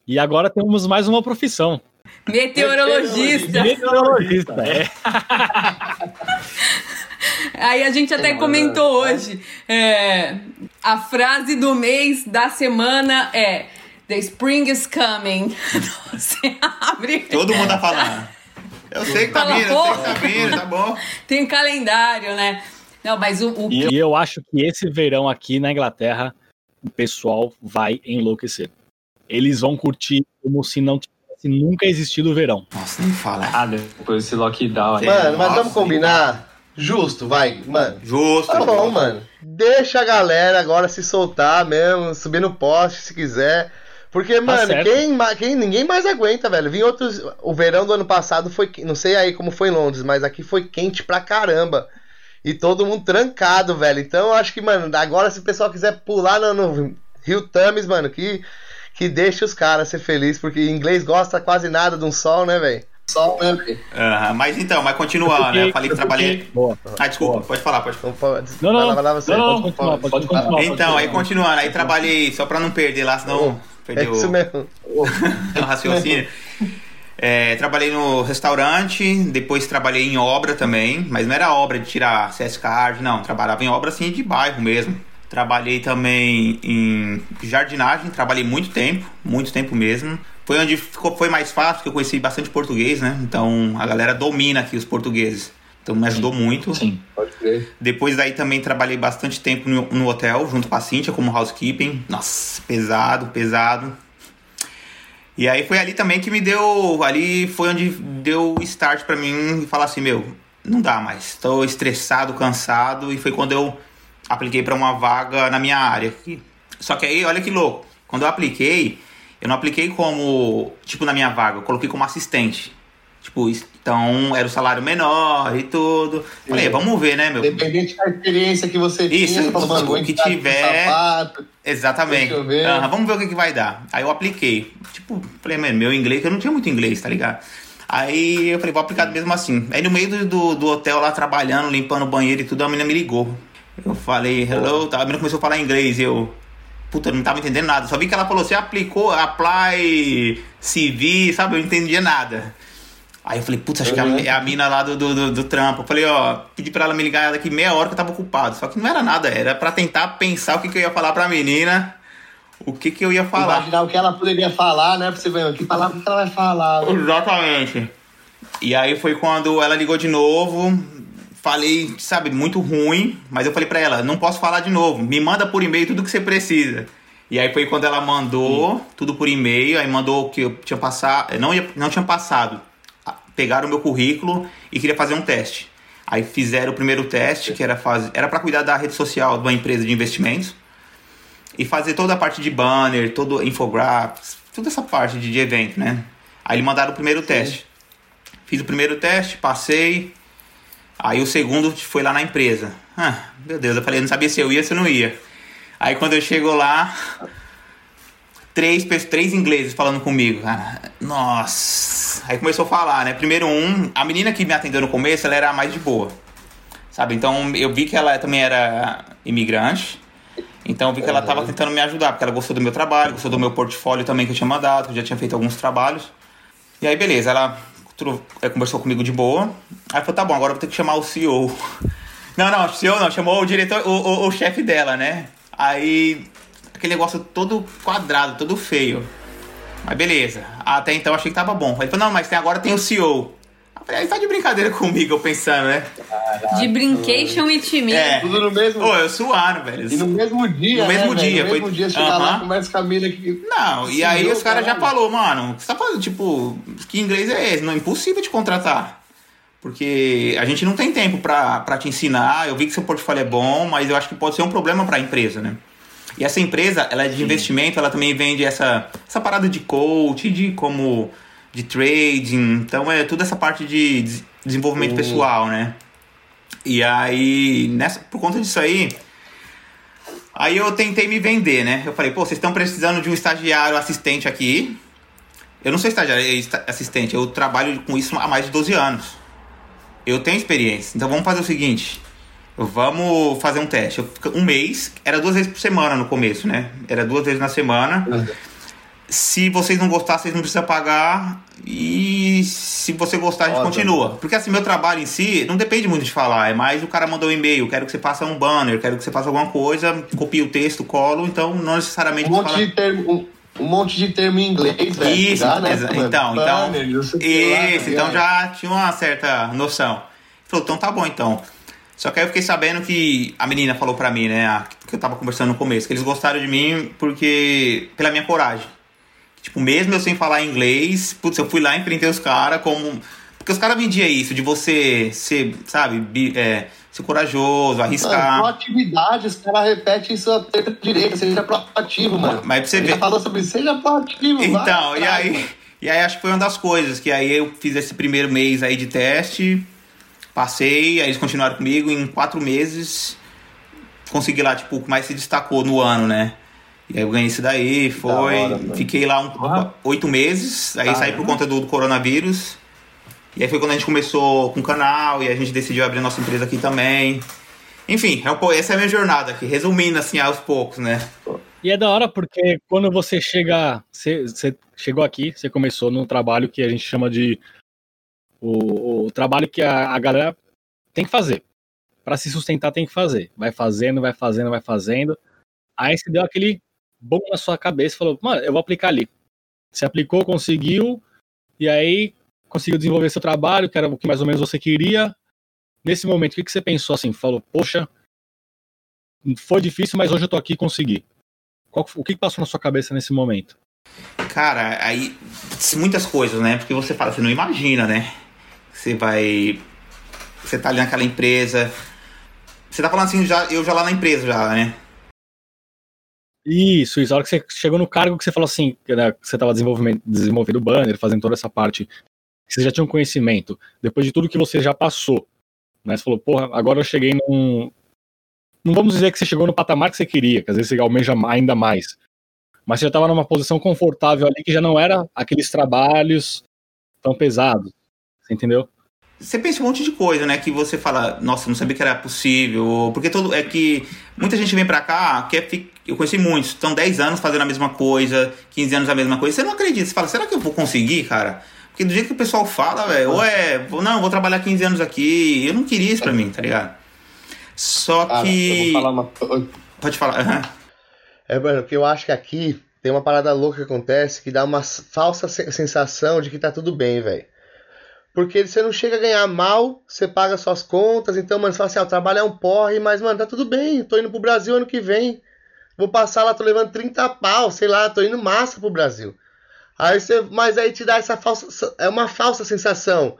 e agora temos mais uma profissão. Meteorologista. Meteorologista. É. Aí a gente até comentou hoje. é, a frase do mês da semana é The spring is coming. Você abre. Todo mundo tá falando. Eu sei que tá Fala, vindo, eu sei que tá vindo, tá bom. Tem calendário, né? Não, mas o, o E eu acho que esse verão aqui na Inglaterra, o pessoal vai enlouquecer. Eles vão curtir como se não tivesse nunca existido o verão. Nossa, nem fala. Ah, depois desse lockdown aí. Mano, mas vamos combinar? Justo, vai, mano. Justo. Tá bom, mano. Deixa a galera agora se soltar mesmo, subir no poste se quiser. Porque, mano, certo. quem, quem, ninguém mais aguenta, velho. Vim outros. O verão do ano passado foi. Não sei aí como foi em Londres, mas aqui foi quente pra caramba. E todo mundo trancado, velho. Então eu acho que, mano, agora se o pessoal quiser pular no, no Rio Thames, mano, que, que deixe os caras ser felizes. Porque inglês gosta quase nada de um sol, né, velho? Só o Up. Aham, mas então, mas continuando, né? Eu falei que trabalhei. Boa. Ah, desculpa, Boa. pode falar, pode falar. Não pode. Não, não, vai lá, vai lá você. não, não, pode continuar, pode Pode continuar. continuar. Então, aí continuando, aí trabalhei, só pra não perder lá, senão É perdeu isso mesmo. o raciocínio. É, trabalhei no restaurante, depois trabalhei em obra também, mas não era obra de tirar CS card, não, trabalhava em obra assim de bairro mesmo. Trabalhei também em jardinagem, trabalhei muito tempo, muito tempo mesmo. Foi onde ficou, foi mais fácil, porque eu conheci bastante português, né? Então a galera domina aqui os portugueses. Então me ajudou muito. Sim. Pode crer. Depois daí também trabalhei bastante tempo no, no hotel, junto com a Cintia, como housekeeping. Nossa, pesado, pesado. E aí foi ali também que me deu. Ali foi onde deu o start pra mim e falar assim: meu, não dá mais. Tô estressado, cansado. E foi quando eu apliquei pra uma vaga na minha área. aqui. Só que aí, olha que louco. Quando eu apliquei, eu não apliquei como, tipo, na minha vaga, eu coloquei como assistente. Tipo, então era o salário menor e tudo. Falei, vamos ver, né, meu? Independente da experiência que você Isso, tinha, você falou, mano, o vou que tiver- sapato. Exatamente. Deixa eu ver. Aham, vamos ver o que, que vai dar. Aí eu apliquei. Tipo, falei, mano, meu inglês, eu não tinha muito inglês, tá ligado? Aí eu falei, vou aplicar mesmo assim. Aí no meio do, do, do hotel lá trabalhando, limpando o banheiro e tudo, a menina me ligou. Eu falei, hello, tá? a menina começou a falar inglês eu. Puta, eu não tava entendendo nada. Só vi que ela falou, você aplicou, apply, CV, sabe? Eu não entendia nada. Aí eu falei, putz, acho que é a- é a mina lá do, do, do, do trampo. Eu falei, ó, pedi pra ela me ligar daqui meia hora que eu tava ocupado. Só que não era nada, era pra tentar pensar o que, que eu ia falar pra menina, o que, que eu ia falar. Imaginar o que ela poderia falar, né? Pra você ver que palavra que ela vai falar. né? Exatamente. E aí foi quando ela ligou de novo. Falei, sabe, muito ruim, mas eu falei pra ela, não posso falar de novo. Me manda por e-mail tudo que você precisa. E aí foi quando ela mandou tudo por e-mail, aí mandou que eu tinha passado, não ia, não tinha passado. Ah, Pegaram o meu currículo e queria fazer um teste. Aí fizeram o primeiro teste, que era fazer, era para cuidar da rede social de uma empresa de investimentos e fazer toda a parte de banner, todo infographics, toda essa parte de, de evento, né? Aí eles mandaram o primeiro teste. Fiz o primeiro teste, passei. Aí o segundo foi lá na empresa. Ah, meu Deus, eu falei, eu não sabia se eu ia ou se eu não ia. Aí quando eu chego lá, três, três ingleses falando comigo, cara. Nossa. Aí começou a falar, né? Primeiro um, a menina que me atendeu no começo, ela era a mais de boa. Sabe? Então eu vi que ela também era imigrante. Então eu vi que ela estava tentando me ajudar, porque ela gostou do meu trabalho, gostou do meu portfólio também que eu tinha mandado, que eu já tinha feito alguns trabalhos. E aí, beleza, ela conversou comigo de boa. Aí falou, tá bom, agora eu vou ter que chamar o CEO. Não, não, o CEO não, chamou o diretor, o, o, o chefe dela, né? Aí, aquele negócio todo quadrado, todo feio. Mas beleza, até então achei que tava bom. Ele falou, não, mas tem, agora tem o CEO. Aí tá de brincadeira comigo, eu pensando, né? De brincation e time. É. Tudo no mesmo. Pô, eu suando, velho. E no mesmo dia. No mesmo né, dia, velho? No foi- mesmo dia, chega Aham. lá, conversa com a mina que. Não, e Sim, aí os caras já falou, mano, o que você tá fazendo? Tipo, que inglês é esse? Não é impossível te contratar. Porque a gente não tem tempo pra, pra te ensinar. Eu vi que seu portfólio é bom, mas eu acho que pode ser um problema pra empresa, né? E essa empresa, ela é de investimento, ela também vende essa, essa parada de coach, de como de trading. Então é toda essa parte de des- desenvolvimento pessoal, né? E aí, nessa, por conta disso aí, Aí eu tentei me vender, né? Eu falei, pô, vocês estão precisando de um estagiário assistente aqui. Eu não sou estagiário é assistente, eu trabalho com isso há mais de 12 anos. Eu tenho experiência. Então vamos fazer o seguinte. Vamos fazer um teste. Eu fico- Um mês, era duas vezes por semana no começo, né? Era duas vezes na semana. Se vocês não gostar, vocês não precisam pagar. E se você gostar, a gente Foda. continua. Porque assim, meu trabalho em si não depende muito de falar. É mais o cara mandou um e-mail, quero que você faça um banner, quero que você faça alguma coisa, copie o texto, colo. Então não necessariamente Um monte fala- de termo. Um, monte de termo em inglês, velho. Isso, já, né, então, então, Banner, não sei o que lá, isso, tá então já tinha uma certa noção. Ele falou, então tá bom então. Só que aí eu fiquei sabendo que a menina falou pra mim, né, a- que eu tava conversando no começo, que eles gostaram de mim porque pela minha coragem. Tipo, mesmo eu sem falar inglês, putz, eu fui lá e enfrentei os caras como porque os caras vendiam isso de você ser, sabe, é, ser corajoso, Mano, arriscar. proatividade, os caras repetem isso à teta direita, seja proativo, mano. Mas pra você ver- já falou sobre isso, seja proativo, vai Então, e atrás, aí, mano. e aí acho que foi uma das coisas, que aí eu fiz esse primeiro mês aí de teste, passei, aí eles continuaram comigo, em quatro meses consegui lá, tipo, o que mais se destacou no ano, né? E aí eu ganhei isso daí, foi, hora, mano. fiquei lá um, Ah. oito meses, aí saí por conta do, do coronavírus, E aí foi quando a gente começou com o canal e a gente decidiu abrir nossa empresa aqui também. Enfim, é um, essa é a minha jornada aqui, resumindo assim aos poucos, né? E é da hora porque quando você chega, você, você chegou aqui, você começou num trabalho que a gente chama de o, o trabalho que a, a galera tem que fazer. Para se sustentar tem que fazer. Vai fazendo, vai fazendo, vai fazendo. Aí você deu aquele bom na sua cabeça falou, mano, eu vou aplicar ali. Você aplicou, conseguiu, e aí conseguiu desenvolver seu trabalho, que era o que mais ou menos você queria. Nesse momento, o que, que você pensou assim? Falou, poxa, foi difícil, mas hoje eu tô aqui e consegui. Qual, o que, que passou na sua cabeça nesse momento? Cara, aí muitas coisas, né? Porque você fala, você não imagina, né? Você vai. Você tá ali naquela empresa. Você tá falando assim, já, eu já lá na empresa, já, né? Isso, isso. A hora que você chegou no cargo que você falou assim, né, que você estava desenvolvendo o banner, fazendo toda essa parte, você já tinha um conhecimento, depois de tudo que você já passou, né? Você falou, porra, agora eu cheguei num. Não vamos dizer que você chegou no patamar que você queria, que às vezes você almeja ainda mais. Mas você já estava numa posição confortável ali que já não era aqueles trabalhos tão pesados. Você entendeu? Você pensa um monte de coisa, né? Que você fala, nossa, não sabia que era possível. Porque todo. É que muita gente vem pra cá, quer. Eu conheci muitos, estão 10 anos fazendo a mesma coisa, 15 anos a mesma coisa. Você não acredita, você fala, será que eu vou conseguir, cara? Porque do jeito que o pessoal fala, velho, ou é, não, vou trabalhar 15 anos aqui. Eu não queria isso pra mim, tá ligado? Só que. Uma... Pode falar. Uhum. É, mano, porque eu acho que aqui tem uma parada louca que acontece que dá uma falsa sensação de que tá tudo bem, velho. Porque você não chega a ganhar mal, você paga suas contas, então, mano, você fala assim, ah, o trabalho é um porre, mas, mano, tá tudo bem, tô indo pro Brasil ano que vem. Vou passar lá, tô levando 30 pau, sei lá, tô indo massa pro Brasil. Aí você, mas aí te dá essa falsa, é uma falsa sensação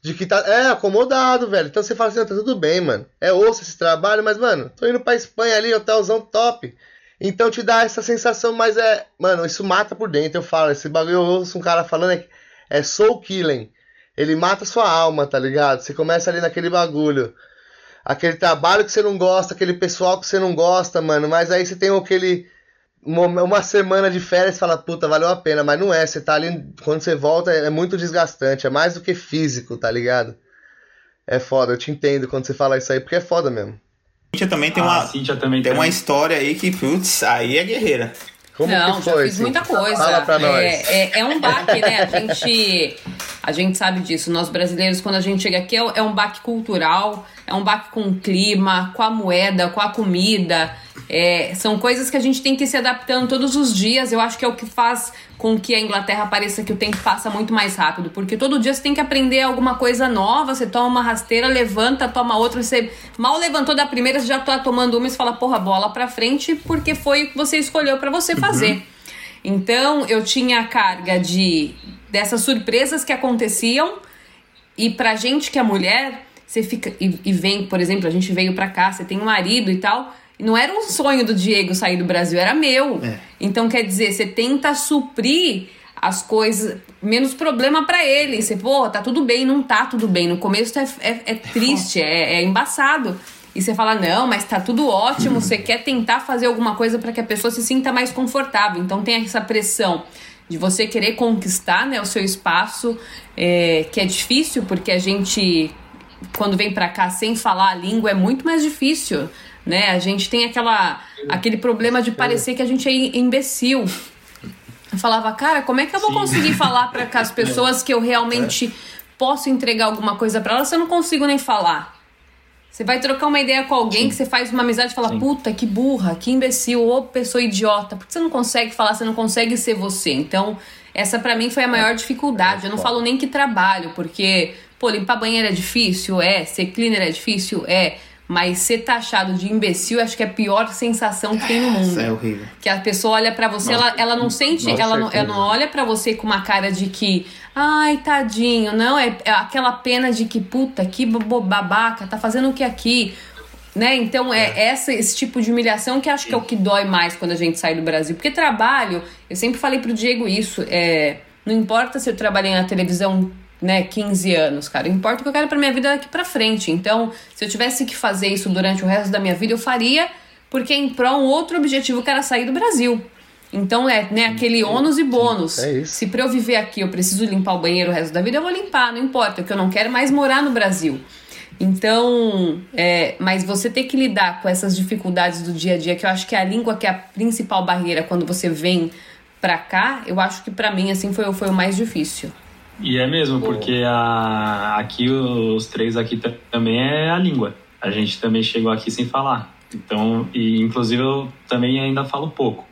de que tá, é, acomodado, velho. Então você fala assim, tá tudo bem, mano. É osso esse trabalho, mas, mano, tô indo pra Espanha ali, hotelzão top. Então te dá essa sensação, mas é, mano, isso mata por dentro. Eu falo, esse bagulho eu ouço um cara falando, é, é soul killing. Ele mata sua alma, tá ligado? Você começa ali naquele bagulho. Aquele trabalho que você não gosta, aquele pessoal que você não gosta, mano. Mas aí você tem aquele. Uma, semana de férias e fala, puta, valeu a pena. Mas não é, você tá ali. Quando você volta é, é muito desgastante. É mais do que físico, tá ligado? É foda, eu te entendo quando você fala isso aí, porque é foda mesmo. Cíntia também tem ah, uma, também tem, tem uma história aí que, putz, aí é guerreira. Como não, já fiz muita coisa. Fala pra nós. É, é, é, um baque, né? A gente, a gente sabe disso. Nós brasileiros, quando a gente chega aqui, é, é um baque cultural, é um baque com o clima, com a moeda, com a comida. É, são coisas que a gente tem que ir se adaptando todos os dias. Eu acho que é o que faz com que a Inglaterra pareça que o tempo passa muito mais rápido. Porque todo dia você tem que aprender alguma coisa nova. Você toma uma rasteira, levanta, toma outra. Você mal levantou da primeira, você já tá tomando uma e você fala, porra, bola pra frente, porque foi o que você escolheu para você fazer. Uhum. Então eu tinha a carga de dessas surpresas que aconteciam. E pra gente que é mulher, você fica. E, e vem, por exemplo, a gente veio pra cá, você tem um marido e tal não era um sonho do Diego sair do Brasil, era meu. É. Então, quer dizer, você tenta suprir as coisas, menos problema para ele. Você, pô, tá tudo bem, não tá tudo bem. No começo é, é, é triste, é, é, embaçado. E você fala, não, mas tá tudo ótimo. Você quer tentar fazer alguma coisa para que a pessoa se sinta mais confortável. Então, tem essa pressão de você querer conquistar né, o seu espaço, é, que é difícil, porque a gente, quando vem para cá sem falar a língua, é muito mais difícil né? A gente tem aquela, aquele problema de parecer que a gente é imbecil. Eu falava, cara, como é que eu vou Sim. conseguir falar para as pessoas que eu realmente é. posso entregar alguma coisa para elas se eu não consigo nem falar? Você vai trocar uma ideia com alguém Sim. que você faz uma amizade e fala, Sim. puta, que burra, que imbecil, ou pessoa idiota, porque você não consegue falar, você não consegue ser você. Então, essa para mim foi a maior dificuldade. Eu não falo nem que trabalho, porque, pô, limpar banheiro é difícil? É. Ser cleaner é difícil? É. Mas ser taxado de imbecil, acho que é a pior sensação que tem no mundo. É horrível. Que a pessoa olha para você, ela, ela não sente, Nossa, ela, não, ela não olha para você com uma cara de que, ai, tadinho, não, é, é aquela pena de que, puta, que babaca, tá fazendo o que aqui? Né? Então é, é essa, esse tipo de humilhação que acho que é o que dói mais quando a gente sai do Brasil. Porque trabalho, eu sempre falei pro Diego isso, é, não importa se eu trabalhei na televisão né, 15 anos, cara. Importa o que eu quero pra minha vida daqui pra frente. Então, se eu tivesse que fazer isso durante o resto da minha vida, eu faria, porque em prol um outro objetivo que era sair do Brasil. Então é né, aquele ônus e bônus. É isso. Se pra eu viver aqui eu preciso limpar o banheiro o resto da vida, eu vou limpar, não importa, porque eu não quero mais morar no Brasil. Então, é, mas você ter que lidar com essas dificuldades do dia a dia, que eu acho que é a língua que é a principal barreira quando você vem pra cá, eu acho que pra mim assim foi, foi o mais difícil. E é mesmo, porque a, aqui os três aqui também é a língua. A gente também chegou aqui sem falar. Então, e inclusive eu também ainda falo pouco.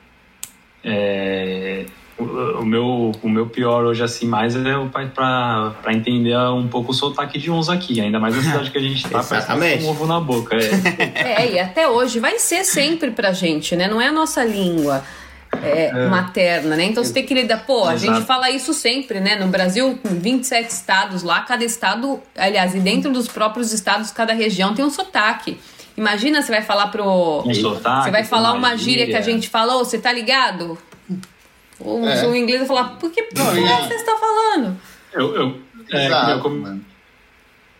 É, o, o meu, o meu pior hoje, assim, mais é o pai pra, pra entender um pouco o sotaque de uns aqui, ainda mais na cidade que a gente tá, parece Exatamente. um ovo na boca. É. É, e até hoje vai ser sempre pra gente, né? Não é a nossa língua é, materna, né? Então você tem que lidar. Pô, a Exato. gente fala isso sempre, né? No Brasil, com 27 estados lá, cada estado, aliás, e dentro dos próprios estados, cada região tem um sotaque. Imagina você vai falar pro. Um sotaque, Você vai falar uma uma gíria que a gíria. gente fala, ô, você tá ligado? O, É. o inglês vai falar, por que porra está falando? Eu, eu, é, Exato, eu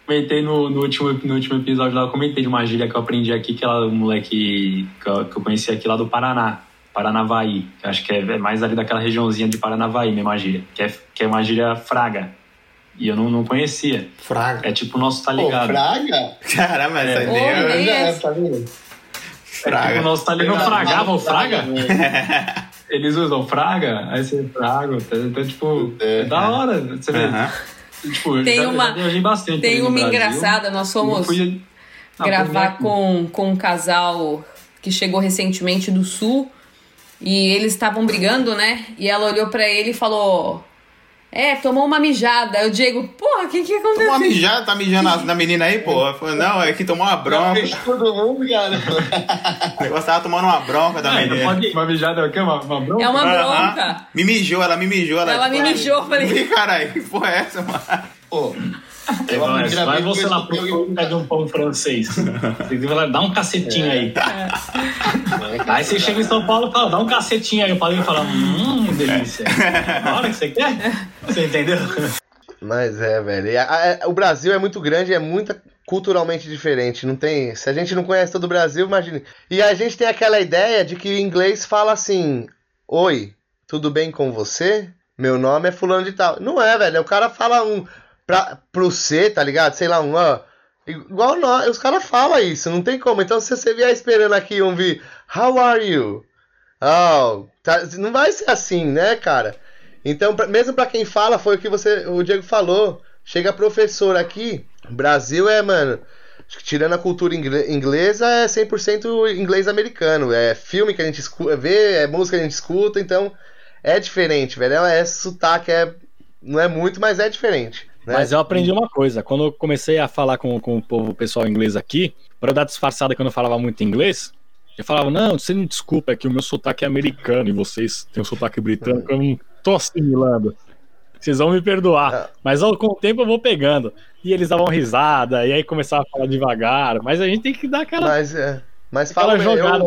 comentei no, no, último, no último episódio lá, eu comentei de uma gíria que eu aprendi aqui, que ela, um moleque que eu, que eu conheci aqui lá do Paraná, Paranavaí. que Acho que é, é mais ali daquela regiãozinha de Paranavaí, mesmo a gíria. Que é, que é uma gíria fraga. E eu não, não conhecia. Fraga. É tipo o nosso tá ligado. Fraga? Caramba, essa É. ideia. Ô, nem Já, é. tá vendo? É tipo Fraga. o nosso tá ligado. Não fragavam fraga? Eles usam fraga, aí você fraga. Então, tipo, é da hora. Você vê. Tipo, Tem já, uma- já. Tem uma Brasil. engraçada, nós fomos. Fui- gravar com, com um casal que chegou recentemente do sul e eles estavam brigando, né? E ela olhou pra ele e falou: É, tomou uma mijada. Aí o Diego, porra, o que que Tomou uma aconteceu? mijada, tá mijando na, na menina aí, pô? Falei, não, é que tomou uma bronca. Todo mundo, cara. O negócio tava tomando uma bronca da menina. pode- Uma mijada é o quê? Uma, uma bronca? É uma bronca. Me mijou, ela me mijou. Ela, Ela me tipo, mijou, eu falei- Ih, Caralho, que porra é essa, mano? Pô, Vai, eu você eu lá pro alguém- pede um pão francês. Você vai dar um cacetinho aí. Aí você chega em São Paulo e fala, dá um cacetinho aí. Eu falo e fala, hum, delícia. Na hora que você quer. Você entendeu? Mas é, velho. E a- a- o Brasil é muito grande, é muito culturalmente diferente. Não tem. Se a gente não conhece todo o Brasil, imagine. E a gente tem aquela ideia de que o inglês fala assim: Oi, tudo bem com você? Meu nome é fulano de tal. Não é, velho. O cara fala um pra, pro C, tá ligado? Sei lá, um ó. Igual nós, os caras falam isso, não tem como. Então, se você vier esperando aqui ouvir How are you? Oh, tá- não vai ser assim, né, cara? Então, pra- mesmo pra quem fala, foi o que você, o Diego falou. Chega professor aqui, Brasil é, mano, tirando a cultura ingle- inglesa, é 100% inglês americano. É filme que a gente escuta, vê, é música que a gente escuta, então é diferente, velho. É, é sotaque, é, não é muito, mas é diferente. Né? Mas eu aprendi uma coisa. Quando eu comecei a falar com, com o povo, o pessoal inglês aqui, para eu dar disfarçada quando eu falava muito inglês, eu falava, não, você me desculpa, é que o meu sotaque é americano e vocês têm um sotaque britânico, eu não tô assimilando. Vocês vão me perdoar. É. Mas ó, com o tempo eu vou pegando. E eles davam risada, e aí começava a falar devagar. Mas a gente tem que dar aquela, Mas, é, mas aquela fala, jogada.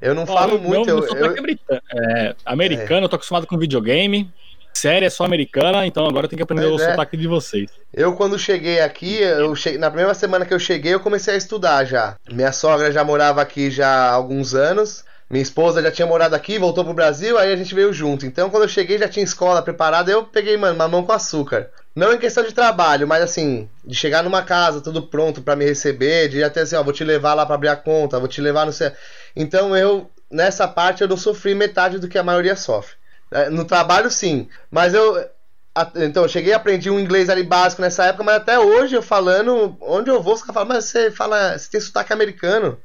eu, eu não falo muito, meu, eu, meu sotaque eu- é britânico. É, americano, eu tô acostumado com videogame. Série é só americana, então agora eu tenho que aprender Mas o é. sotaque de vocês. Eu, quando cheguei aqui, eu che... na primeira semana que eu cheguei, eu comecei a estudar já. Minha sogra já morava aqui já há alguns anos. Minha esposa já tinha morado aqui, voltou pro Brasil, aí a gente veio junto. Então, quando eu cheguei, já tinha escola preparada. Eu peguei, mano, mamão com açúcar. Não em questão de trabalho, mas assim, de chegar numa casa, tudo pronto pra me receber, de até assim, ó, vou te levar lá pra abrir a conta, vou te levar no. Então, eu, nessa parte, eu não sofri metade do que a maioria sofre. É, No trabalho, sim. Mas eu, Então, eu cheguei e aprendi um inglês ali básico nessa época, mas até hoje eu falando, onde eu vou, os caras falam, mas você fala, você tem sotaque americano.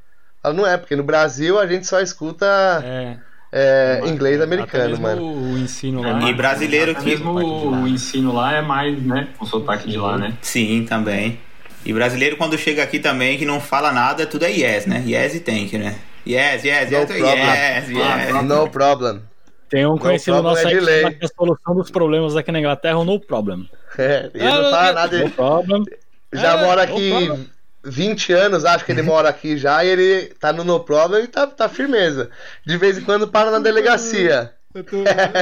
Falo, não é, porque no Brasil a gente só escuta É. é, inglês Até americano, mesmo mano. O ensino lá. E brasileiro Até que. mesmo o ensino lá é mais, né? O sotaque de lá, né? Sim, também. E brasileiro, quando chega aqui também, que não fala nada, tudo é yes, né? Yes e thank, né? Yes, yes, No yes, problem. yes, yes. No problem. Tem um conhecido nosso é aí que que a solução dos problemas aqui na Inglaterra é o no problem. É, ele não fala nada. No problem. já É, mora aqui problem. 20 anos, acho que ele mora aqui já, e ele tá no no problem e tá, tá firmeza. De vez em quando para na delegacia.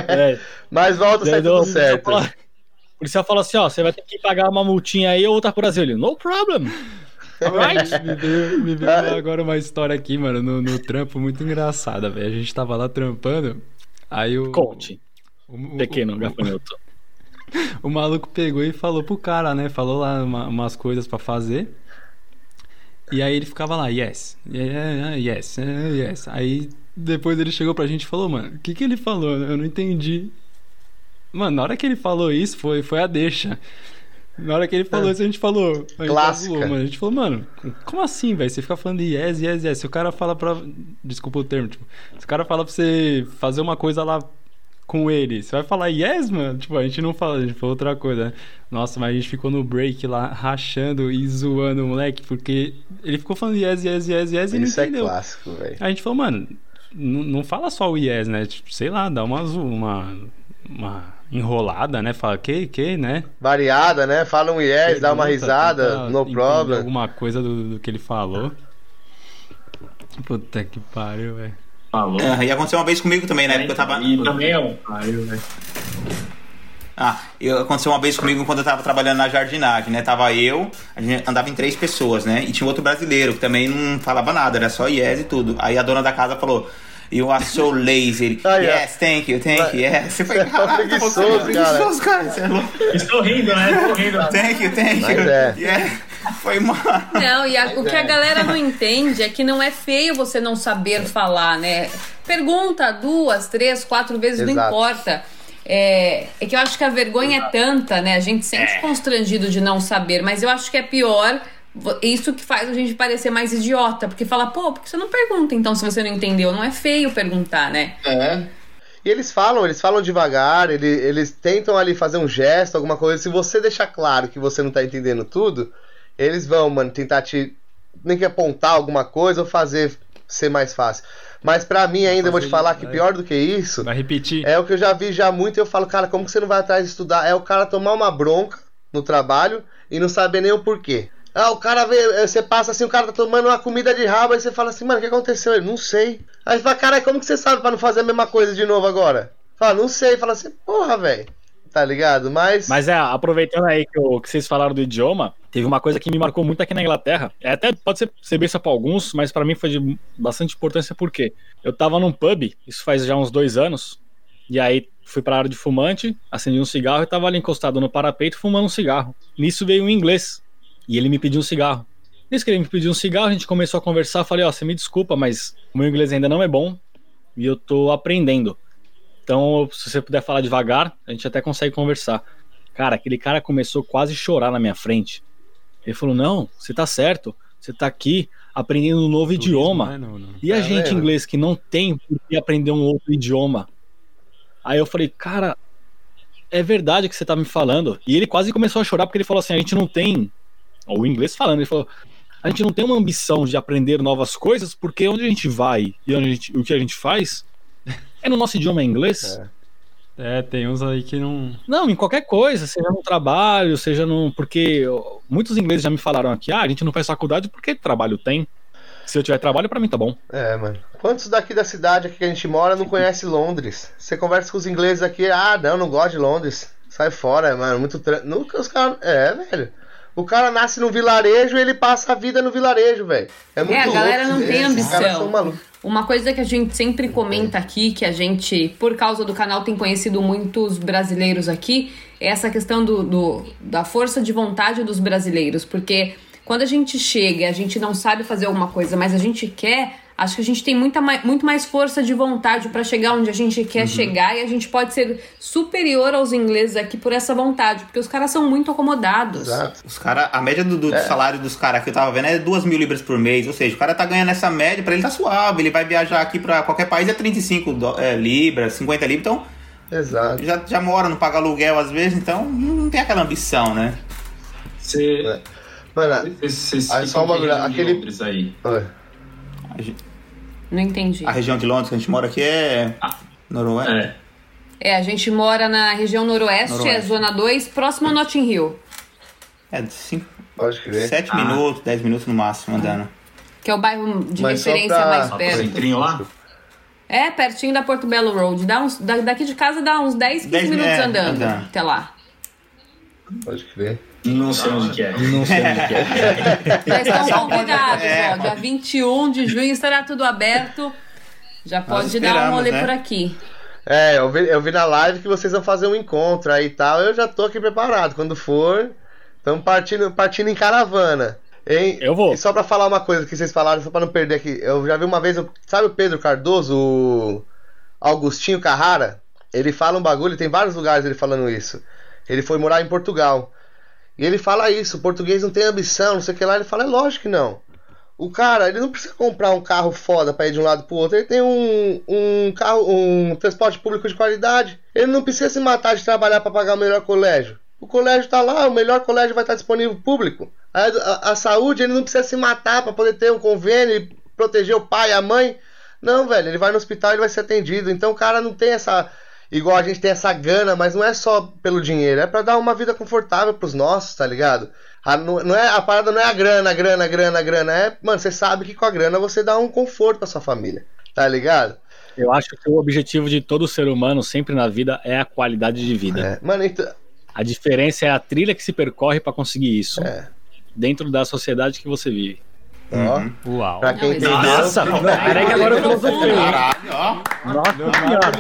É, Mas volta, sai tudo certo. O policial fala assim, ó, você vai ter que pagar uma multinha aí ou outra pro Brasil. Ele, no problem. Alright. Me veio, me veio agora uma história aqui, mano, no, no trampo muito engraçada, velho. A gente tava lá trampando. Aí o. Conte, o, o- pequeno gafanhoto. O maluco pegou e falou pro cara, né? Falou lá uma- umas coisas pra fazer. E aí ele ficava lá, yes, yeah, yes, yes. Aí depois ele chegou pra gente e falou, mano, o que que ele falou? Eu não entendi. Mano, na hora que ele falou isso, foi, foi a deixa. Na hora que ele falou isso, a gente falou. A gente Clássica. mano. A gente falou, mano, como assim, velho? Você fica falando de yes, yes, yes. Se o cara fala pra. Desculpa o termo, tipo. Se o cara fala pra você fazer uma coisa lá com ele, você vai falar yes, mano? Tipo, a gente não fala, a gente falou outra coisa. né? Nossa, mas a gente ficou no break lá, rachando e zoando o moleque, porque ele ficou falando yes, yes, yes, yes e não Isso é entendeu. clássico, velho. A gente falou, mano, não fala só o yes, né? Tipo, sei lá, dá uma, uma, uma enrolada, né? Fala que, que, né? Variada, né? Fala um yes, dá uma Pergunta, risada, no problem. Alguma coisa do, do que ele falou. Puta que pariu, velho. Falou. Ah, e aconteceu uma vez comigo também, né? Porque eu tava. E também é um. Pariu, velho. Ah, eu, aconteceu uma vez comigo quando eu tava trabalhando na jardinagem, né? Tava eu, a gente andava em três pessoas, né? E tinha outro brasileiro que também não falava nada, era só yes e tudo. Aí a dona da casa falou. You are so lazy. Ele, Ah, yeah. yes, thank you, thank you, yes. Você foi Você é preguiçoso, cara. cara. Você é louco. Estou rindo, né? Estou rindo. Thank you, thank Mas you. é. Yeah. Foi mal. Não, e a- o que a galera não entende é que não é feio você não saber falar, né? Pergunta duas, três, quatro vezes, não Exato. importa. É, é que eu acho que a vergonha é tanta, né? A gente sente constrangido de não saber, mas eu acho que é pior. Isso que faz a gente parecer mais idiota, porque fala, pô, por que você não pergunta então se você não entendeu? Não é feio perguntar, né? É. E eles falam, eles falam devagar, ele- eles tentam ali fazer um gesto, alguma coisa. Se você deixar claro que você não tá entendendo tudo, eles vão, mano, tentar te. Nem que apontar alguma coisa ou fazer ser mais fácil. Mas pra mim ainda, eu vou te falar que vai- pior do que isso. Vai repetir? É o que eu já vi já muito e eu falo, cara, como que você não vai atrás de estudar? É o cara tomar uma bronca no trabalho e não saber nem o porquê. Ah, o cara vê, eh, você passa assim, o cara tá tomando uma comida de rabo, aí você fala assim, mano, o que aconteceu? Ele, não sei. Aí fala, cara, como que você sabe pra não fazer a mesma coisa de novo agora? Fala, não sei. Fala assim, porra, velho. Tá ligado? Mas. Mas é, aproveitando aí que, que vocês falaram do idioma, teve uma coisa que me marcou muito aqui na Inglaterra. É, até pode ser, ser besta pra alguns, mas pra mim foi de bastante importância porque eu tava num pub, isso faz já uns dois anos, e aí fui pra área de fumante, acendi um cigarro e tava ali encostado no parapeito fumando um cigarro. Nisso veio um inglês e ele me pediu um cigarro. Nisso que ele me pediu um cigarro, a gente começou a conversar. Falei, ó, você me desculpa, mas o meu inglês ainda não é bom e eu tô aprendendo. Então, se você puder falar devagar, a gente até consegue conversar. Cara, aquele cara começou quase a chorar na minha frente. Ele falou: Não, você tá certo. Você tá aqui aprendendo um novo Turismo, idioma. né? Não, não. E a Tá gente, vendo? inglês, que não tem por que aprender um outro idioma. Aí eu falei, cara, é verdade que você tá me falando. E ele quase começou a chorar porque ele falou assim: a gente não tem. O inglês falando, ele falou: a gente não tem uma ambição de aprender novas coisas porque onde a gente vai e onde a gente- o que a gente faz é no nosso idioma inglês. É. É, tem uns aí que não. Não, em qualquer coisa, seja no trabalho, seja no. Porque muitos ingleses já me falaram aqui: ah, a gente não faz faculdade porque trabalho tem. Se eu tiver trabalho, pra mim tá bom. É, mano. Quantos daqui da cidade aqui que a gente mora não conhece Londres? Você conversa com os ingleses aqui, ah, não, não gosto de Londres. Sai fora, mano. Muito. Tra... Nunca os caras. É, velho. O cara nasce no vilarejo e ele passa a vida no vilarejo, velho. É muito É, a galera louco não tem ambição. Uma coisa que a gente sempre comenta aqui, que a gente, por causa do canal, tem conhecido muitos brasileiros aqui, é essa questão do, do- da força de vontade dos brasileiros. Porque quando a gente chega e a gente não sabe fazer alguma coisa, mas a gente quer, acho que a gente tem muita mai- muito mais força de vontade para chegar onde a gente Uhum. quer chegar e a gente pode ser superior aos ingleses aqui por essa vontade, porque os caras são muito acomodados. Exato. Os cara, a média do, do salário dos caras que eu tava vendo é 2 mil libras por mês. Ou seja, o cara tá ganhando essa média, pra ele tá suave. Ele vai viajar aqui pra qualquer país, é 35 do- é, libras, 50 libras. Então, Exato. já, já mora, não paga aluguel às vezes. Então, não tem aquela ambição, né? Você. É. Mano, Vocês vocês Aí só uma aquele- aí. olha, A, gen- Não entendi. a região de Londres que a gente mora aqui é. Noroeste. É. É, a gente mora na região noroeste, Noroeste. é zona 2, próximo a Notting Hill, É, de cinco, pode crer. 7 Ah. minutos, 10 minutos no máximo andando. que é o bairro de Mas só referência pra- mais perto. centrinho lá? É, pertinho da Porto Belo Road. Dá uns, da- daqui de casa dá uns 10, 15 10 minutos é, andando andando. até lá. Pode crer. Não sei onde que é. Não sei onde que é. Já estão convidados, É. ó. Dia 21 de junho estará tudo aberto. Já pode dar um rolê né? por aqui. É, eu vi, eu vi na live que vocês vão fazer um encontro aí e tal. Eu já tô aqui preparado. Quando for, estamos partindo, partindo em caravana. Hein? Eu vou. E só pra falar uma coisa que vocês falaram, só pra não perder aqui. Eu já vi uma vez, sabe o Pedro Cardoso, o Augustinho Carrara? Ele fala um bagulho, tem vários lugares ele falando isso. Ele foi morar em Portugal. E ele fala isso, o português não tem ambição, não sei o que lá. Ele fala, é lógico que não. O cara, ele não precisa comprar um carro foda pra ir de um lado pro outro. Ele tem um, um carro, um transporte público de qualidade. Ele não precisa se matar de trabalhar para pagar o melhor colégio. O colégio tá lá, o melhor colégio vai estar disponível público. A, a, a saúde, ele não precisa se matar para poder ter um convênio e proteger o pai, a mãe. Não, velho, ele vai no hospital e ele vai ser atendido. Então o cara não tem essa. Igual a gente tem essa gana, mas não é só pelo dinheiro, é para dar uma vida confortável pros nossos, tá ligado? A, não, não é, a parada não é a grana, a grana, grana, a grana. É, mano, você sabe que com a grana você dá um conforto pra sua família, tá ligado? Eu acho que o objetivo de todo ser humano, sempre na vida, é a qualidade de vida. É, mano, então. A diferença é a trilha que se percorre para conseguir isso. É. Dentro da sociedade que você vive. Ó, Uau. pra quem Não, entendeu. Nossa, peraí que agora eu filosofei. Caralho, ó. Nossa senhora.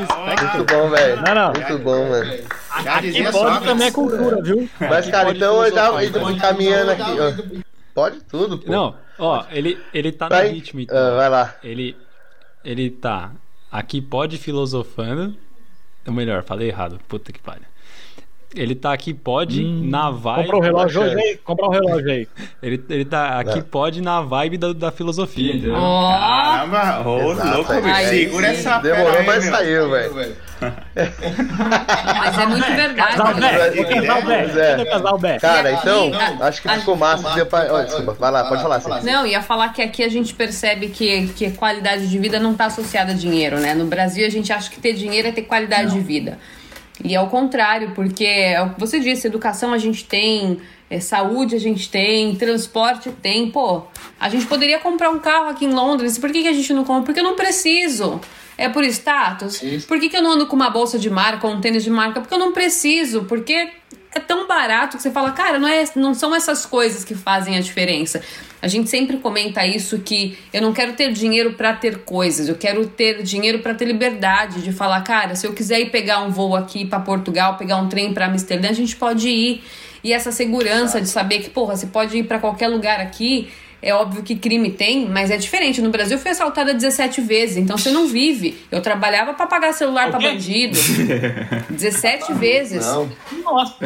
Muito bom, velho. Não, não. Muito bom. Já Aqui pode também é cultura, viu? Mas, cara, então eu já indo então. caminhando aqui. Pode tudo, pô. Não, ó, ele, ele tá Vai- no ritmo, então. Ah, vai lá. Ele, ele tá aqui pode filosofando. Ou melhor, falei errado. Puta que pariu. Ele tá aqui pode na vibe. Comprar o relógio hoje aí. Comprar o relógio aí. Ele, ele tá aqui Não. pode na vibe da, da filosofia. Entendeu? Caramba, ô louco, bicho. Aí Segura essa Demorou, aí, mas meu. saiu, velho. mas é muito verdade. Casal Bé. É, Casal Bé. é. O Casal Bé? Cara, então, aqui, acho que ficou massa. Pra... Olha, desculpa, vai lá, pode falar. Sim. Não, ia falar que aqui a gente percebe que, que qualidade de vida não está associada a dinheiro, né? No Brasil a gente acha que ter dinheiro é ter qualidade de vida. E é o contrário, porque é o que você disse, educação a gente tem, é, saúde a gente tem, transporte tem. Pô, a gente poderia comprar um carro aqui em Londres, por que, que a gente não compra? Porque eu não preciso. É por status? Por que, que eu não ando com uma bolsa de marca ou um tênis de marca? Porque eu não preciso, porque é tão barato que você fala, cara, não, é, não são essas coisas que fazem a diferença. A gente sempre comenta isso que eu não quero ter dinheiro para ter coisas, eu quero ter dinheiro para ter liberdade de falar, cara, se eu quiser ir pegar um voo aqui para Portugal, pegar um trem para Amsterdã, a gente pode ir. E essa segurança de saber que, porra, você pode ir para qualquer lugar aqui. É óbvio que crime tem, mas é diferente. No Brasil eu fui assaltada 17 vezes, então você não vive. Eu trabalhava para pagar celular para bandido. 17 vezes. Não. Nossa.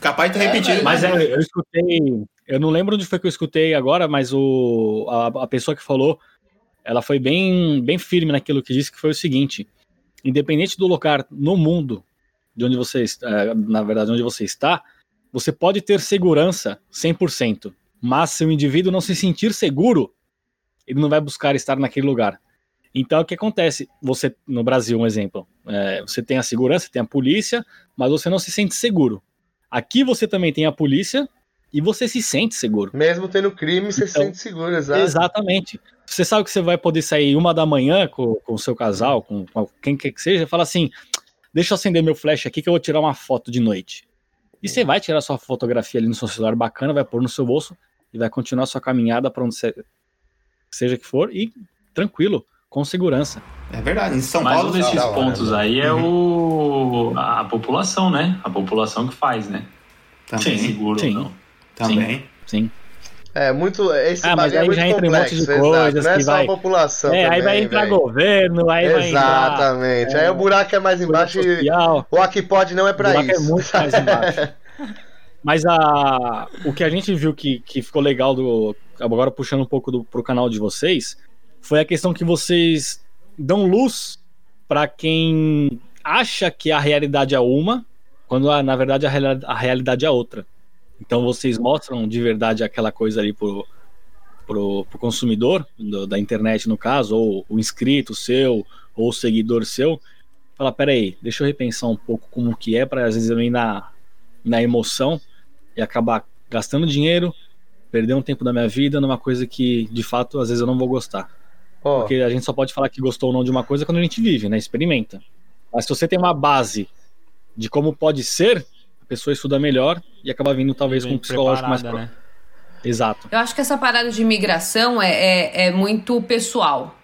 Capaz de ter repetido. Mas é, eu escutei. Eu não lembro onde foi que eu escutei agora, mas o, a, a pessoa que falou, ela foi bem, bem firme naquilo que disse, que foi o seguinte: independente do lugar no mundo de onde você está, na verdade, onde você está, você pode ter segurança 100%, mas se o indivíduo não se sentir seguro, ele não vai buscar estar naquele lugar. Então, o que acontece? Você, no Brasil, um exemplo, é, você tem a segurança, tem a polícia, mas você não se sente seguro. Aqui você também tem a polícia e você se sente seguro. Mesmo tendo crime, você se Então, sente seguro, exato. Exatamente. Você sabe que você vai poder sair uma da manhã com, com o seu casal, com, com quem quer que seja, e fala assim: deixa eu acender meu flash aqui que eu vou tirar uma foto de noite. E você vai tirar sua fotografia ali no seu celular bacana, vai pôr no seu bolso e vai continuar sua caminhada para onde você, seja que for e tranquilo, com segurança. É verdade. Em São Mas Paulo. um desses hora, pontos aí é o a população, né? A população que faz, né? Se Também. seguro Sim. ou não. Também. Sim. É muito. Esse Ah, mas é aí muito já entra um monte complexo, de exato. coisas Não é que só vai- a população. é, aí também, vai entrar velho. governo, aí vai entrar Exatamente. Aí o buraco é mais embaixo e o aqui pode não é pra O buraco isso. é muito mais embaixo. Mas a, o que a gente viu que, que ficou legal do. Agora puxando um pouco do, pro canal de vocês, foi a questão que vocês dão luz para quem acha que a realidade é uma, quando a- na verdade a, a realidade é outra. Então vocês mostram de verdade aquela coisa ali pro, pro, pro consumidor do- da internet, no caso, ou o inscrito seu, ou o seguidor seu, fala, peraí, deixa eu repensar um pouco como que é, para às vezes eu ir na, na emoção e acabar gastando dinheiro, perder um tempo da minha vida numa coisa que, de fato, às vezes eu não vou gostar. Ó, Porque a gente só pode falar que gostou ou não de uma coisa quando a gente vive, né? Experimenta. Mas se você tem uma base de como pode ser, pessoa estuda melhor e acaba vindo talvez com um psicológico mais próximo. né? Exato. Eu acho que essa parada de imigração é, é, é muito pessoal.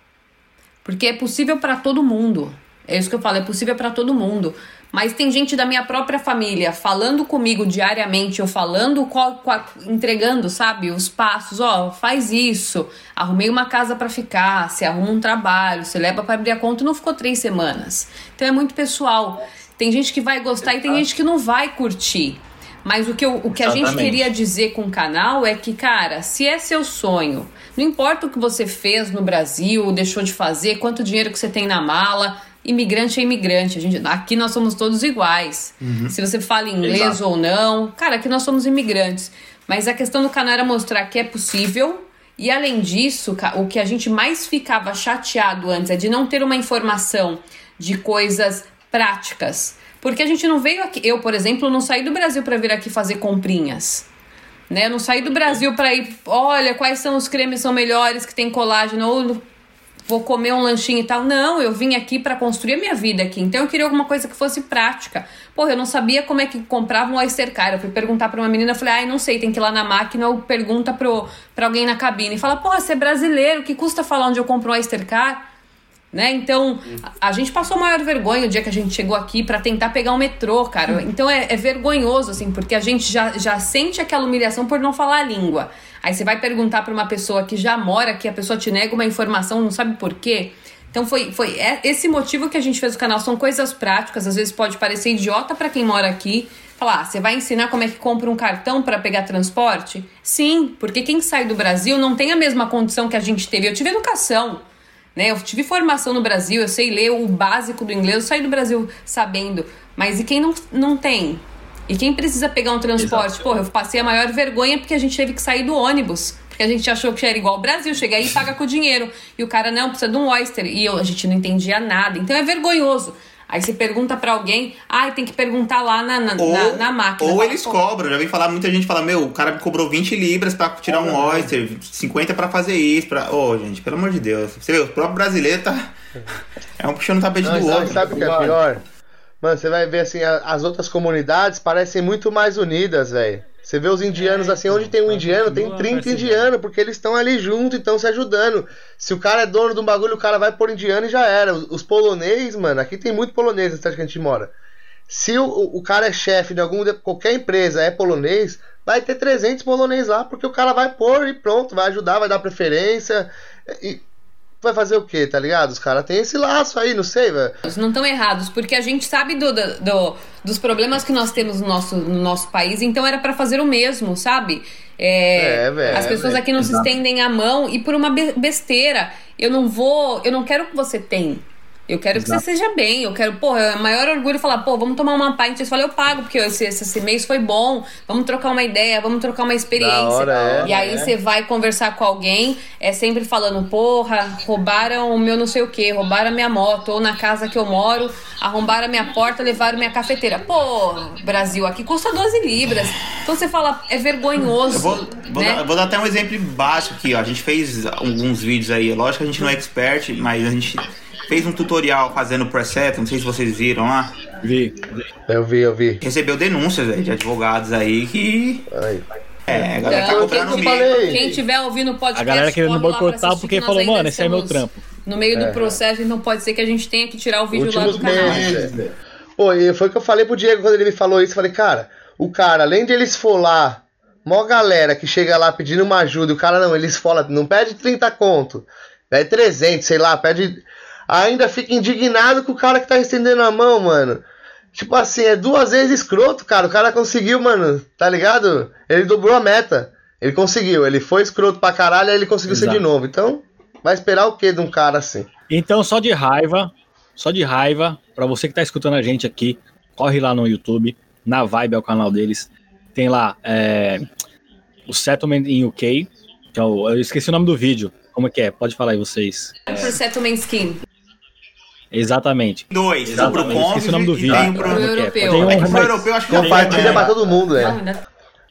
Porque é possível para todo mundo. É isso que eu falo, é possível para todo mundo. Mas tem gente da minha própria família falando comigo diariamente, ou falando, qual, qual, entregando, sabe, os passos. Ó, faz isso. Arrumei uma casa para ficar. Você arruma um trabalho, você leva para abrir a conta. Não ficou três semanas. Então é muito pessoal. Tem gente que vai gostar e tem gente que não vai curtir. Mas o que, eu, o que a gente queria dizer com o canal é que, cara, se é seu sonho, não importa o que você fez no Brasil, deixou de fazer, quanto dinheiro que você tem na mala, imigrante é imigrante. A gente, aqui nós somos todos iguais. Se você fala inglês Exato. ou não, cara, aqui nós somos imigrantes. Mas a questão do canal era mostrar que é possível. E além disso, o que a gente mais ficava chateado antes é de não ter uma informação de coisas práticas. Porque a gente não veio aqui. Eu, por exemplo, não saí do Brasil para vir aqui fazer comprinhas. Né? Eu não saí do Brasil para ir. Olha, quais são os cremes são melhores que tem colágeno. Ou vou comer um lanchinho e tal. Não, eu vim aqui para construir a minha vida aqui. Então eu queria alguma coisa que fosse prática. Porra, eu não sabia como é que comprava um Oyster Car. Eu fui perguntar pra uma menina, falei, ai, não sei, tem que ir lá na máquina ou pergunta pro, pra alguém na cabine. E fala, porra, você é brasileiro, que custa falar onde eu compro um Oyster Car? Né? Então, a gente passou maior vergonha o dia que a gente chegou aqui pra tentar pegar o metrô, cara. Então é, é vergonhoso, assim, porque a gente já, já sente aquela humilhação por não falar a língua. Aí você vai perguntar pra uma pessoa que já mora aqui, a pessoa te nega uma informação, não sabe por quê. Então foi, foi é- esse motivo que a gente fez o canal. São coisas práticas, às vezes pode parecer idiota pra quem mora aqui. Falar, ah, você vai ensinar como é que compra um cartão pra pegar transporte? Sim, porque quem sai do Brasil não tem a mesma condição que a gente teve. Eu tive educação. Né? Eu tive formação no Brasil, eu sei ler o básico do inglês, eu saí do Brasil sabendo. Mas e quem não, não tem? E quem precisa pegar um transporte? Porra, eu passei a maior vergonha porque a gente teve que sair do ônibus. Porque a gente achou que era igual ao Brasil, chega aí e paga com dinheiro. E o cara, não, precisa de um oyster. E eu, a gente não entendia nada. Então é vergonhoso. Aí você pergunta pra alguém, ai, tem que perguntar lá na, na, Ou, na, na máquina. ou eles "Pô, cobram. Já vi falar, muita gente fala, meu, o cara me cobrou 20 libras pra tirar um oyster, 50 pra fazer isso. Pra... Ô, gente, pelo amor de Deus. Você vê, o próprio brasileiro tá. É um puxando o tapete Não, do sabe, outro. sabe o que é pior? Mano, você vai ver assim, as outras comunidades parecem muito mais unidas, velho. Você vê os indianos assim, onde tem um indiano, tem continua 30 percebendo. indianos, porque eles estão ali junto e estão se ajudando. Se o cara é dono de um bagulho, o cara vai por indiano e já era. Os, os polonês, mano, aqui tem muito polonês na cidade que a gente mora. Se o, o- cara é chefe de algum, de qualquer empresa, é polonês, vai ter 300 polonês lá, porque o cara vai pôr e pronto, vai ajudar, vai dar preferência. E vai fazer o que, tá ligado? Os caras têm esse laço aí, não sei, velho. não estão errados, porque a gente sabe do, do- do- dos problemas que nós temos no nosso, no nosso país, então era pra fazer o mesmo, sabe? É, É, velho, as pessoas velho. aqui não se estendem a mão e por uma be- besteira. Eu não vou, eu não quero que você tenha. Eu quero que você seja bem. Eu quero, pô, é o maior orgulho falar, pô, vamos tomar uma pint. Você fala, eu pago, porque esse, esse, mês foi bom. Vamos trocar uma ideia, vamos trocar uma experiência. hora, é, e aí é. você vai conversar com alguém, é sempre falando, porra, roubaram o meu não sei o que, roubaram a minha moto, ou na casa que eu moro, arrombaram a minha porta, levaram minha cafeteira. Pô, Brasil, aqui custa 12 libras. Então você fala, é vergonhoso. Eu vou, vou, né? dar, vou dar até um exemplo básico aqui, ó. A gente fez alguns vídeos aí. Lógico que a gente não é expert, mas a gente fez um tutorial fazendo preset, não sei se vocês viram lá. Vi. Eu vi, eu vi. Recebeu denúncias velho, de advogados aí que. Aí. É, a galera tá comprando eu quem, livro. quem tiver ouvindo o podcast, A galera querendo lá boicotar porque falou, mano, esse é meu trampo. No meio do É. processo, então pode ser que a gente tenha que tirar o vídeo lá Últimos do canal. meses. Pô, e foi o que eu falei pro Diego quando ele me falou isso. Eu falei, cara, o cara, além de ele esfolar, mó galera que chega lá pedindo uma ajuda, e o cara não, ele esfola, não pede 30 conto, pede 300, sei lá, pede. Ainda fica indignado com o cara que tá estendendo a mão, mano. Tipo assim, é duas vezes escroto, cara. O cara conseguiu, mano, tá ligado? Ele dobrou a meta. Ele conseguiu, ele foi escroto pra caralho, aí ele conseguiu ser Exato. de novo. Então, vai esperar o que de um cara assim? Então, só de raiva, só de raiva, pra você que tá escutando a gente aqui, corre lá no YouTube, na Vibe é o canal deles. Tem lá é, o Settlement in UK, que é o, eu esqueci o nome do vídeo. Como é que é? Pode falar aí vocês. Pro Settlement Scheme. Exatamente. Dois, um pro Exatamente. Esqueci o nome do cônjuge e vídeo. tem um pro. É que é? europeu. Tem um É que pro europeu acho que Compartilha é, pra todo mundo, é.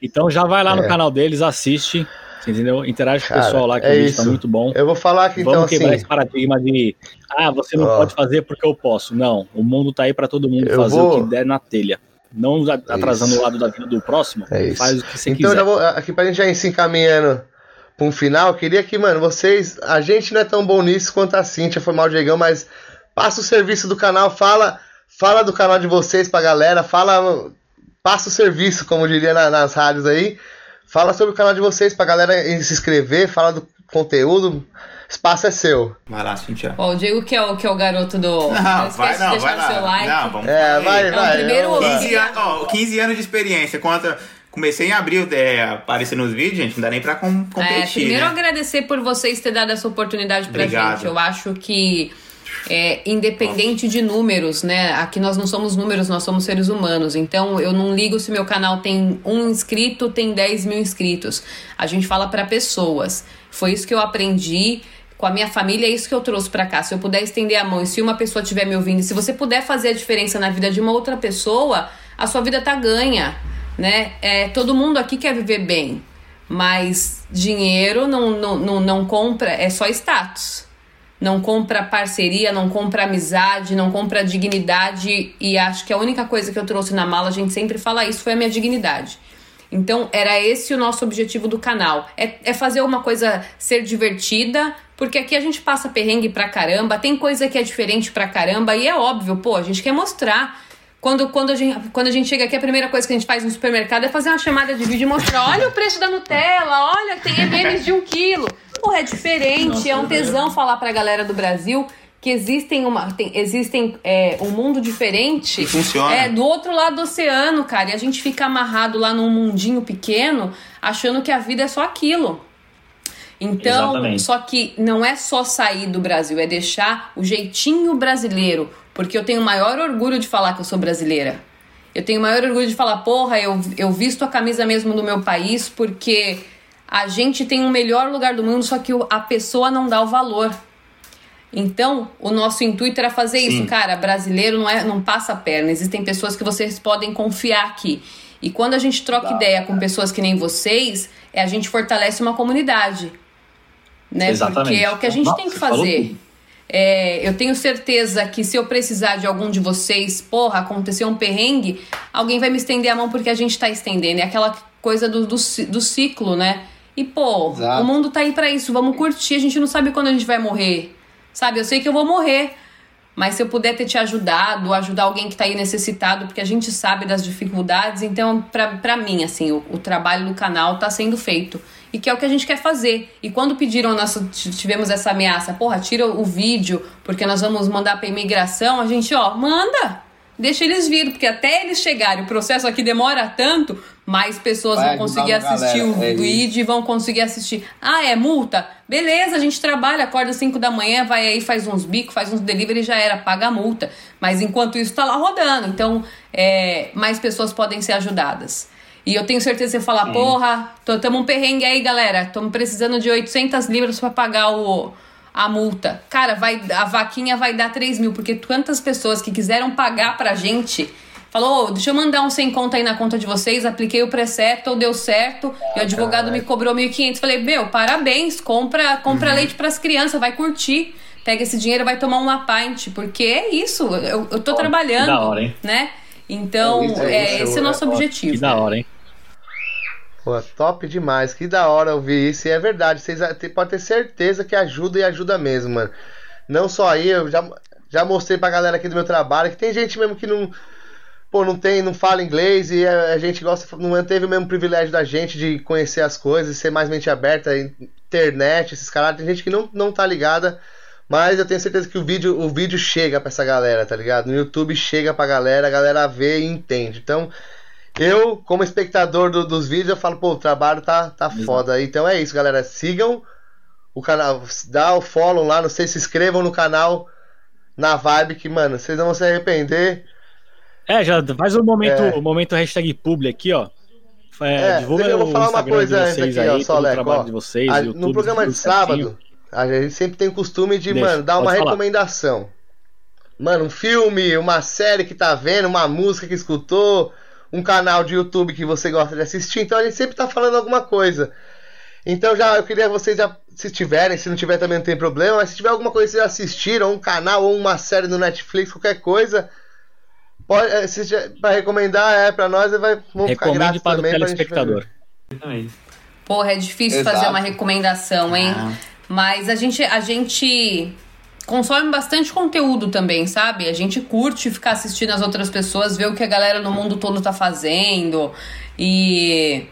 Então já vai lá no É. canal deles, assiste, entendeu? Interage com o Cara, pessoal lá, que é o vídeo tá muito bom. Eu vou falar aqui então Vamos quebrar assim. esse paradigma de ah, você não Ó. pode fazer porque eu posso. Não, o mundo tá aí pra todo mundo Eu fazer vou- o que der na telha. Não a- atrasando isso. o lado da vida do próximo, É isso. faz o que você Então quiser. vou. Aqui pra gente já ir se encaminhando pra um final, eu queria que, mano, vocês. A gente não é tão bom nisso quanto a Cintia, foi mal, Diegão, mas passa o serviço do canal, fala, fala do canal de vocês pra galera, fala, passa o serviço, como diria na, nas rádios aí. Fala sobre o canal de vocês pra galera se inscrever, fala do conteúdo. Espaço é seu. Vai lá, Cintia. Ó, o Diego que é o, que é o garoto do. Não, esquece vai, de não, deixar vai o seu lá. like. Não, vamos É, aí. vai, É o vai. primeiro eu- 15, anos, ó, 15 anos de experiência. Quanto comecei em abril é, aparecer nos vídeos, gente, não dá nem pra com, É, competir, primeiro né? agradecer por vocês ter dado essa oportunidade pra Obrigado. gente. Eu acho que é, independente de números, né? Aqui nós não somos números, nós somos seres humanos. Então eu não ligo se meu canal tem um inscrito, tem 10 mil inscritos. A gente fala pra pessoas. Foi isso que eu aprendi. Com a minha família, é isso que eu trouxe pra cá. Se eu puder estender a mão e se uma pessoa estiver me ouvindo, se você puder fazer a diferença na vida de uma outra pessoa, a sua vida tá ganha, né? É, todo mundo aqui quer viver bem, mas dinheiro não, não, não, não compra, é só status. Não compra parceria, não compra amizade, não compra dignidade. E acho que a única coisa que eu trouxe na mala, a gente sempre fala isso, foi a minha dignidade. Então, era esse o nosso objetivo do canal. É, é fazer uma coisa ser divertida, porque aqui a gente passa perrengue pra caramba, tem coisa que é diferente pra caramba, e é óbvio, pô, a gente quer mostrar. Quando, quando, a gente, quando a gente chega aqui, a primeira coisa que a gente faz no supermercado é fazer uma chamada de vídeo e mostrar: olha o preço da Nutella, olha, tem menos de um quilo. Porra, é diferente, Nossa, é um é tesão falar pra galera do Brasil que existem, uma, tem, existem é, um mundo diferente. Que funciona. É, do outro lado do oceano, cara. E a gente fica amarrado lá num mundinho pequeno, achando que a vida é só aquilo. Então, Exatamente. só que não é só sair do Brasil, é deixar o jeitinho brasileiro. Porque eu tenho o maior orgulho de falar que eu sou brasileira. Eu tenho o maior orgulho de falar, porra, eu, eu visto a camisa mesmo do meu país porque a gente tem o melhor lugar do mundo, só que a pessoa não dá o valor. Então, o nosso intuito era fazer isso, cara. Brasileiro não, é, não passa a perna. Existem pessoas que vocês podem confiar aqui. E quando a gente troca ideia com pessoas que nem vocês, é a gente fortalece uma comunidade. Né? Exatamente. Porque é o que a gente Nossa, tem que fazer. É, eu tenho certeza que se eu precisar de algum de vocês, porra, aconteceu um perrengue, alguém vai me estender a mão porque a gente tá estendendo. É aquela coisa do, do, do ciclo, né? E, pô, Exato. o mundo tá aí pra isso, vamos curtir. A gente não sabe quando a gente vai morrer. Sabe? Eu sei que eu vou morrer. Mas se eu puder ter te ajudado, ajudar alguém que tá aí necessitado, porque a gente sabe das dificuldades, então, pra, pra mim, assim, o, o trabalho do canal tá sendo feito. E que é o que a gente quer fazer. E quando pediram, nós tivemos essa ameaça, porra, tira o vídeo, porque nós vamos mandar pra imigração, a gente, ó, manda! Deixa eles virem, porque até eles chegarem, o processo aqui demora tanto, mais pessoas Vai vão conseguir assistir galera, o é vídeo e vão conseguir assistir. Ah, é multa? Beleza, a gente trabalha, acorda às 5 da manhã, vai aí, faz uns bicos, faz uns delivery já era, paga a multa. Mas enquanto isso tá lá rodando. Então, é, mais pessoas podem ser ajudadas. E eu tenho certeza que você falar, porra, tô, tamo um perrengue aí, galera. Estamos precisando de 800 libras pra pagar o, a multa. Cara, vai, a vaquinha vai dar 3 mil, porque quantas pessoas que quiseram pagar pra gente falou, "Ô, deixa eu mandar um sem conta aí na conta de vocês, apliquei o precepto, deu certo, e o advogado me cobrou 1.500. Falei, meu, parabéns, compra, compra leite pras crianças, vai curtir. Pega esse dinheiro vai tomar uma pint, porque é isso, eu, eu tô trabalhando, da hora, hein? né? Então, É isso, é é, isso, esse é o nosso é objetivo. Que da hora, hein? Pô, top demais. Que da hora ouvir isso. E é verdade. Vocês podem ter certeza que ajuda e ajuda mesmo, mano. Não só aí, eu já, já mostrei pra galera aqui do meu trabalho que tem gente mesmo que não. Pô, não tem, não fala inglês e a, a gente gosta, não teve o mesmo privilégio da gente de conhecer as coisas, ser mais mente aberta, internet, esses caras. Tem gente que não, não tá ligada, mas eu tenho certeza que o vídeo, o vídeo chega pra essa galera, tá ligado? No YouTube chega pra galera, a galera vê e entende. Então, eu, como espectador do- dos vídeos, eu falo, pô, o trabalho tá, tá foda. Então é isso, galera. Sigam o canal, dá o follow lá, não sei, se inscrevam no canal na vibe que, mano, vocês não vão se arrepender. É, já faz o momento, É. o momento hashtag publi aqui, ó. É, É, divulga eu vou falar uma coisa antes aqui, ó, aí, só, todo o Leco, ó. de vocês, A- YouTube, no programa de sábado, a gente sempre tem o costume de, Deixa, mano, dar uma falar. recomendação. Mano, um filme, uma série que tá vendo, uma música que escutou, um canal de YouTube que você gosta de assistir. Então gente sempre tá falando alguma coisa. Então já eu queria que vocês já, se tiverem, se não tiver também não tem problema, mas se tiver alguma coisa que vocês assistiram, um canal ou uma série no Netflix, qualquer coisa, pode, se já- pra recomendar é pra nós, vai, vamos ficar Recomende para o também pra gente telespectador. Porra, é difícil Exato. fazer uma recomendação, hein? Ah. Mas a gente, a gente consome bastante conteúdo também, sabe? A gente curte ficar assistindo as outras pessoas, ver o que a galera no mundo todo tá fazendo. E,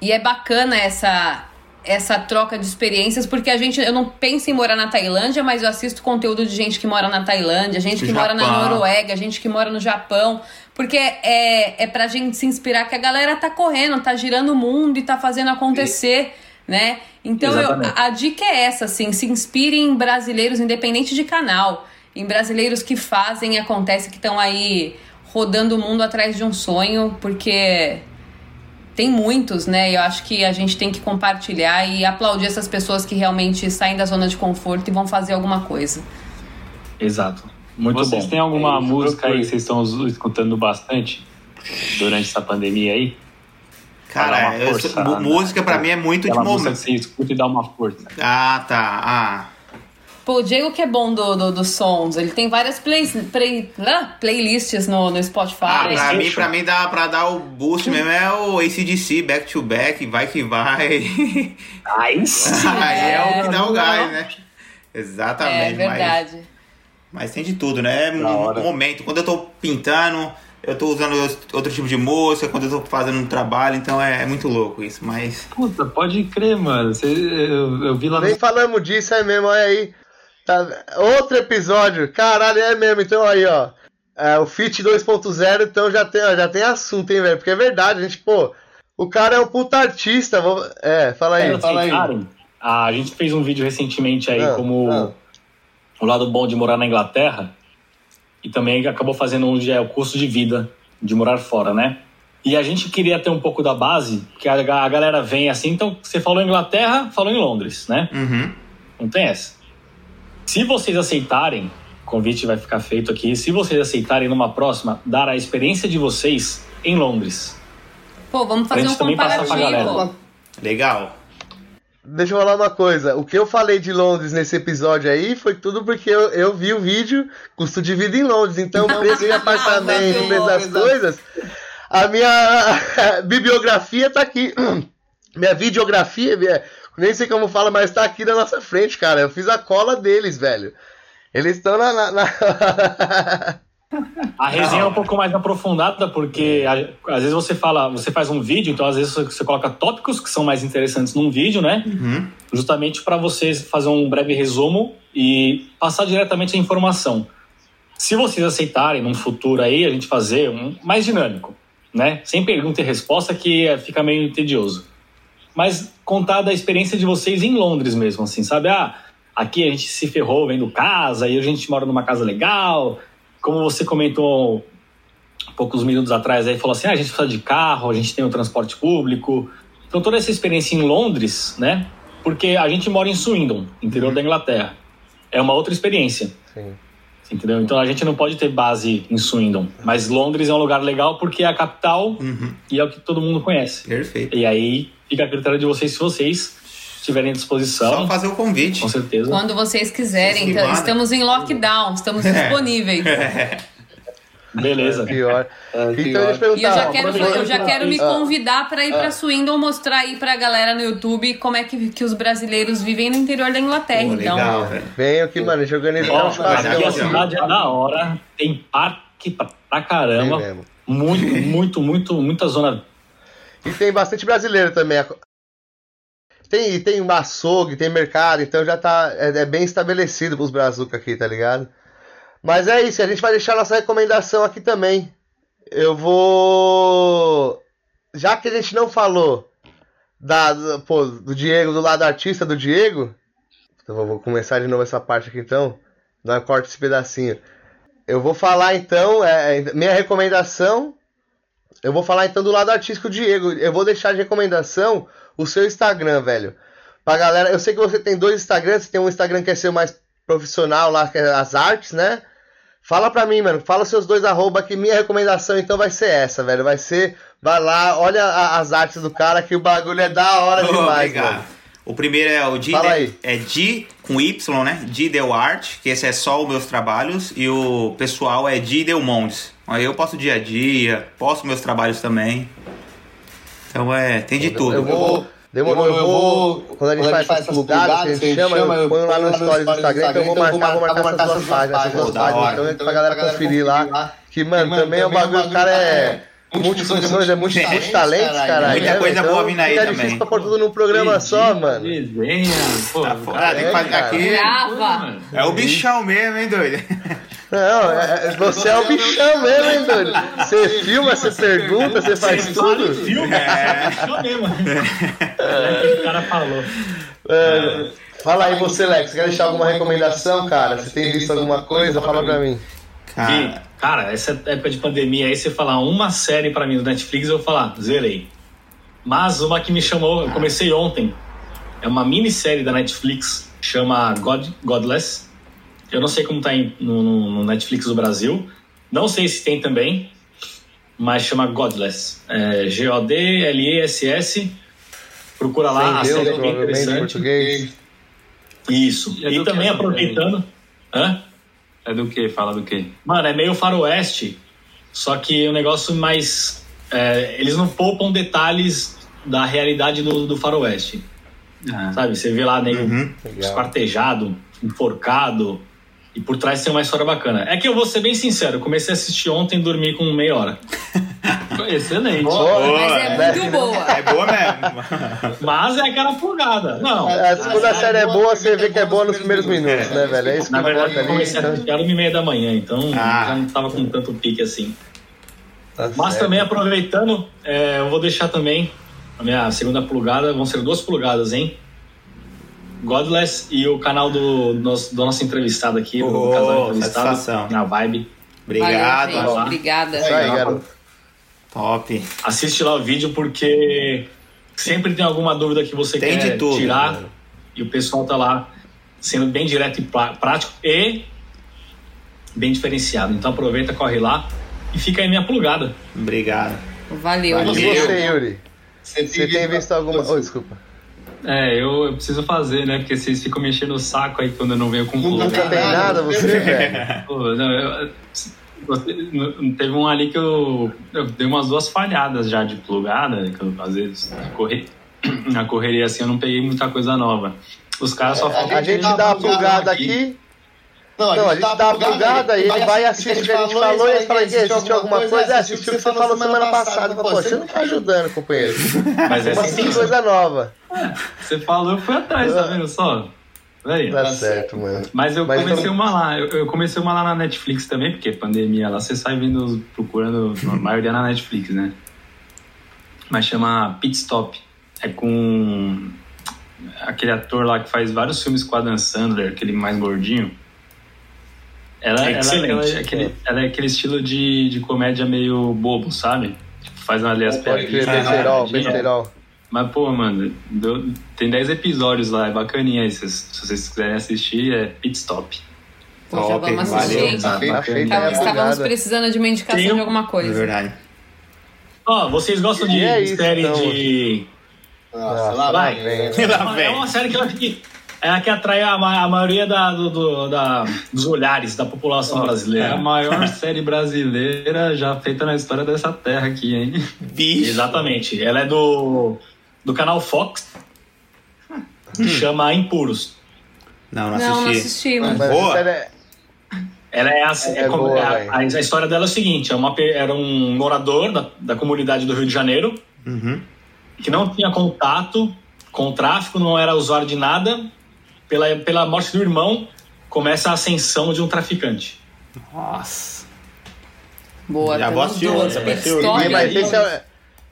e é bacana essa essa troca de experiências, porque a gente, eu não penso em morar na Tailândia, mas eu assisto conteúdo de gente que mora na Tailândia, gente que mora na Noruega, gente que mora no Japão, porque é, é pra gente se inspirar que a galera tá correndo, tá girando o mundo e tá fazendo acontecer, né? Então eu, a, dica é essa, assim, se inspire em brasileiros, independente de canal, em brasileiros que fazem e acontece, que estão aí rodando o mundo atrás de um sonho, porque tem muitos, né? E eu acho que a gente tem que compartilhar e aplaudir essas pessoas que realmente saem da zona de conforto e vão fazer alguma coisa. Exato. Muito vocês bom. têm alguma é, música aí que vocês estão escutando bastante durante essa pandemia aí? Cara, força, eu, música para mim é muito de momento. Você escuta e dá uma força. Ah, tá. Ah. Pô, o Diego que é bom do, do, dos sons, ele tem várias play, play, playlists no, no Spotify. Ah, pra mim, pra mim dá pra dar o boost mesmo é o ACDC, back to back, vai que vai. Aí sim. Aí é, é, o que dá o gás, né? Exatamente. É verdade. Mas, mas tem de tudo, né? Um momento. Quando eu tô pintando, eu tô usando outro tipo de música, quando eu tô fazendo um trabalho, então é, é muito louco isso, mas... Puta, pode crer, mano. Você, eu, eu vi lá Nem no... falamos disso aí mesmo, olha aí. Tá, outro episódio. Caralho, é mesmo. Então aí, ó. É, o Fit 2.0, então já tem, ó, já tem assunto, hein, velho? Porque é verdade, a gente, pô. O cara é um puta artista. Vou... É, fala aí. É, fala aí. a gente fez um vídeo recentemente aí, não, como não. o lado bom de morar na Inglaterra. E também acabou fazendo um é o curso de vida de morar fora, né? E a gente queria ter um pouco da base, que a, a galera vem assim. Então, você falou Inglaterra, falou em Londres, né? Uhum. Não tem essa. Se vocês aceitarem, o convite vai ficar feito aqui. Se vocês aceitarem numa próxima, dar a experiência de vocês em Londres. Pô, vamos fazer um comparativo. Legal. Deixa eu falar uma coisa. O que eu falei de Londres nesse episódio aí foi tudo porque eu, eu vi o vídeo custo de vida em Londres. Então, preço de apartamento, preço das coisas. A minha bibliografia tá aqui. Minha videografia, minha, nem sei como fala, mas tá aqui na nossa frente, cara. Eu fiz a cola deles, velho. Eles estão na. na, na... A resenha é um pouco mais aprofundada, porque às vezes você fala, você faz um vídeo, então às vezes você coloca tópicos que são mais interessantes num vídeo, né? Uhum. Justamente para vocês fazer um breve resumo e passar diretamente a informação. Se vocês aceitarem num futuro aí, a gente fazer um mais dinâmico, né? Sem pergunta e resposta, que fica meio tedioso mas contar da experiência de vocês em Londres mesmo, assim, sabe? Ah, aqui a gente se ferrou vendo casa e a gente mora numa casa legal. Como você comentou poucos minutos atrás aí, falou assim: ah, a gente precisa de carro, a gente tem o transporte público. Então toda essa experiência em Londres, né? Porque a gente mora em Swindon, interior da Inglaterra. É uma outra experiência. Sim. Entendeu? Então a gente não pode ter base em Swindon. Mas Londres é um lugar legal porque é a capital uhum. e é o que todo mundo conhece. Perfeito. E aí fica a critério de vocês se vocês estiverem à disposição. Só fazer o convite. Com certeza. Quando vocês quiserem. Então, estamos em lockdown, estamos disponíveis. Beleza. É, pior. É, então, deixa eu, e eu já quero, eu já quero me convidar para ir para Swindon mostrar aí para a galera no YouTube como é que, que os brasileiros vivem no interior da Inglaterra. Pô, então, legal, vem aqui, mano, deixa eu organizar um Aqui a cidade é da hora, tem parque pra, pra caramba. Muito, muito, muito, muita zona e tem bastante brasileiro também. Tem, tem açougue, tem mercado, então já tá é, é bem estabelecido pros brazucas aqui, tá ligado? Mas é isso, a gente vai deixar nossa recomendação aqui também. Eu vou. Já que a gente não falou da, do, pô, do Diego, do lado artista do Diego, então vou começar de novo essa parte aqui então. Não corta esse pedacinho. Eu vou falar então, é, minha recomendação eu vou falar então do lado artístico, Diego. Eu vou deixar de recomendação o seu Instagram, velho. Pra galera, eu sei que você tem dois Instagrams, você tem um Instagram que é seu mais profissional lá, que é as artes, né? Fala pra mim, mano. Fala seus dois arroba que minha recomendação então vai ser essa, velho. Vai ser, vai lá, olha a, as artes do cara que o bagulho é da hora oh, demais, mano. O primeiro é o Di, é Di com Y, né? Di Del Art, que esse é só os meus trabalhos, e o pessoal é Di Del Montes. Aí eu posto dia a dia, posto meus trabalhos também. Então é, tem de tudo. Eu vou, Demorou, eu vou. Quando a gente faz essas plugadas, a gente chama, eu ponho lá no stories do Instagram, então eu vou marcar, vou marcar essas duas páginas, essas duas páginas, então é pra galera conferir lá. Que, mano, também é um bagulho, o cara é. Multifunções, é multitalentos, cara. Muita é, coisa então boa vindo aí fica também. difícil pra pôr tudo num programa só, mano. Desenha, pô. Tá fora, tem que fazer cara. aqui. Grava. É o bichão mesmo, hein, doido? Não, é- é- você é o bichão mesmo, hein, doido? Você filma, você pergunta, você faz tudo. Filme, É. é. mesmo. É o que o cara falou. É, Fala aí você, Lex, quer deixar alguma recomendação, cara? Você tem visto alguma coisa? Fala pra mim. Cara, cara, essa época de pandemia aí, você falar uma série pra mim do Netflix, eu vou falar, zerei. Mas uma que me chamou, eu comecei ontem, é uma minissérie da Netflix, chama God, Godless. Eu não sei como tá em- no, no- no Netflix do Brasil, não sei se tem também, mas chama Godless. É, G-O-D-L-E-S-S. Procura lá, a Sem Deus, série é bem interessante. Isso. E é E também aproveitando. Hã? É do que? Fala do que? Mano, é meio faroeste, só que o negócio mais. é, eles não poupam detalhes da realidade do, do faroeste. Ah, Sabe? Você vê lá nego Uhum. Legal. esquartejado, enforcado, e por trás tem uma história bacana. É que eu vou ser bem sincero, comecei a assistir ontem e dormi com meia hora. excelente. Mas é né? muito boa. É boa mesmo. Mas é aquela plugada. Não. É, Quando a série é boa, você vê que é boa nos primeiros minutos, né, velho? É isso que Na verdade, importa eu ali. comecei a então- assistir era uma e meia da manhã, então Ah. já não tava com tanto pique assim. Tá Mas certo. também aproveitando, é, eu vou deixar também a minha segunda plugada, vão ser duas plugadas, hein? Godless e o canal do nosso, do nosso entrevistado aqui, Oh, do casal entrevistado, satisfação. na Vibe. Obrigado. Valeu, gente. Obrigada. Isso aí, garoto. Top. Assiste lá o vídeo porque sempre tem alguma dúvida que você Tem quer de tudo, tirar mano. e o pessoal tá lá sendo bem direto e prático e bem diferenciado. Então aproveita, corre lá e fica aí minha plugada. Obrigado. Valeu. E Valeu. você, Yuri? Você tem visto alguma. Oh, desculpa. É, eu, eu preciso fazer, né? Porque vocês ficam mexendo o saco aí quando eu não venho com Nunca plugada. tem nada, você, velho. Pô, não, eu- não- teve um ali que eu, eu dei umas duas falhadas já de plugada, que eu, às vezes na correria assim eu não peguei muita coisa nova. Os caras só É, falam A gente dá a plugada aqui. Não, a gente dá a plugada e ele vai assistir o que a gente falou e ele fala que assistiu alguma coisa, é, assistiu o que você falou semana passada. Pô, você não tá ajudando, companheiro. Mas é Uma assim, coisa nova. Você falou, eu fui atrás, tá vendo só? Véi, Tá certo, mano. Mas eu Mas comecei então- uma lá, eu, eu comecei uma lá na Netflix também, porque pandemia lá, você sai vindo procurando, a maioria na Netflix, né? Mas chama Pit Stop. É com aquele ator lá que faz vários filmes com a Dan Sandler, aquele mais gordinho. Ela, ela, Excelente. ela é aquele, ela é aquele estilo de, de comédia meio bobo, sabe? Tipo, faz ali as Pode crer, piadinhas. besterol, besterol. Mas, pô, mano, deu- tem 10 episódios lá, é bacaninha aí. Se, se vocês quiserem assistir, é Pit Stop. Pô, já vamos assistir. valeu. Tá aí a Estávamos precisando de uma indicação Tem um- de alguma É coisa. verdade. Ó, vocês gostam de E é isso, série então. de. Nossa, lá lá vem. vem. Lá É uma série que eu acho que é a que atrai a, ma- a maioria da, do- do- da- dos olhares da população É a brasileira. maior série brasileira já feita na história dessa terra aqui, hein? Bicho. Exatamente. Ela é do, do canal Fox, que chama Impuros. Não, não Não, não assisti. assisti. Mas Boa. é- Ela é, assim, É é como- boa, é a, a- a história dela é o seguinte: é uma, era um morador da, da comunidade do Rio de Janeiro Uhum. que não tinha contato com o tráfico, não era usuário de nada. Pela, pela morte do irmão, começa a ascensão de um traficante. Nossa. Boa, Já vou assistir outra, vai ser o- e- é,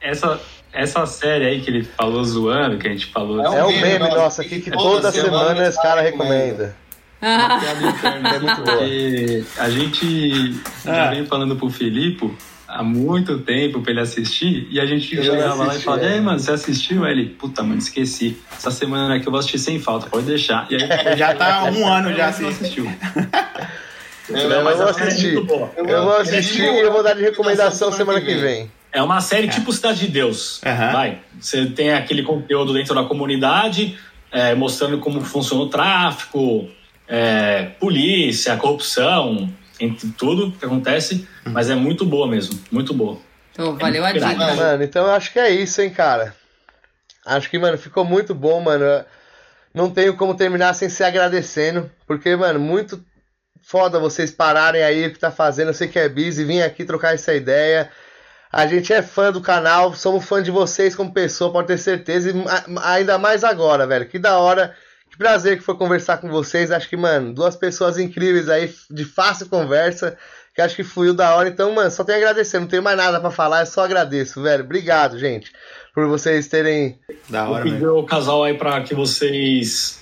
Essa, essa série aí que ele falou zoando, que a gente falou. É um é o meme meme nosso nosso aqui que toda toda semana semana esse cara recomenda. Ah, É muito boa. porque a gente já Ah. vem falando pro Filipe há muito tempo pra ele assistir e a gente Eu chegava lá e assisti, falava, é. e aí, mano, você assistiu? Aí ele, puta, mano, esqueci. Essa semana aqui eu vou assistir sem falta, pode deixar. E aí Já tá há um ano já não assim. assistiu. Eu vou a série é assistir. boa. Eu vou assistir e eu vou dar de recomendação semana que vem. É uma série tipo Cidade de Deus. Aham. Vai. Você tem aquele conteúdo dentro da comunidade, é, mostrando como funciona o tráfico, é, polícia, corrupção, entre tudo que acontece. Mas é muito boa mesmo. Muito boa. então, valeu a Verdade. dica. Mano, então eu acho que é isso, hein, cara. Acho que, mano, ficou muito bom, mano. Não tenho como terminar sem se agradecendo, porque, mano, muito foda vocês pararem aí o que tá fazendo. Eu sei que é busy, vim aqui trocar essa ideia. A gente é fã do canal, somos fã de vocês como pessoa, pode ter certeza. E ainda mais agora, velho. Que da hora. Que prazer que foi conversar com vocês. Acho que, mano, duas pessoas incríveis aí, de fácil conversa. Que acho que fluiu da hora. Então, mano, só tenho a agradecer. Não tenho mais nada para falar, eu só agradeço, velho. Obrigado, gente. Por vocês terem. Da hora, Vou o casal aí para que vocês.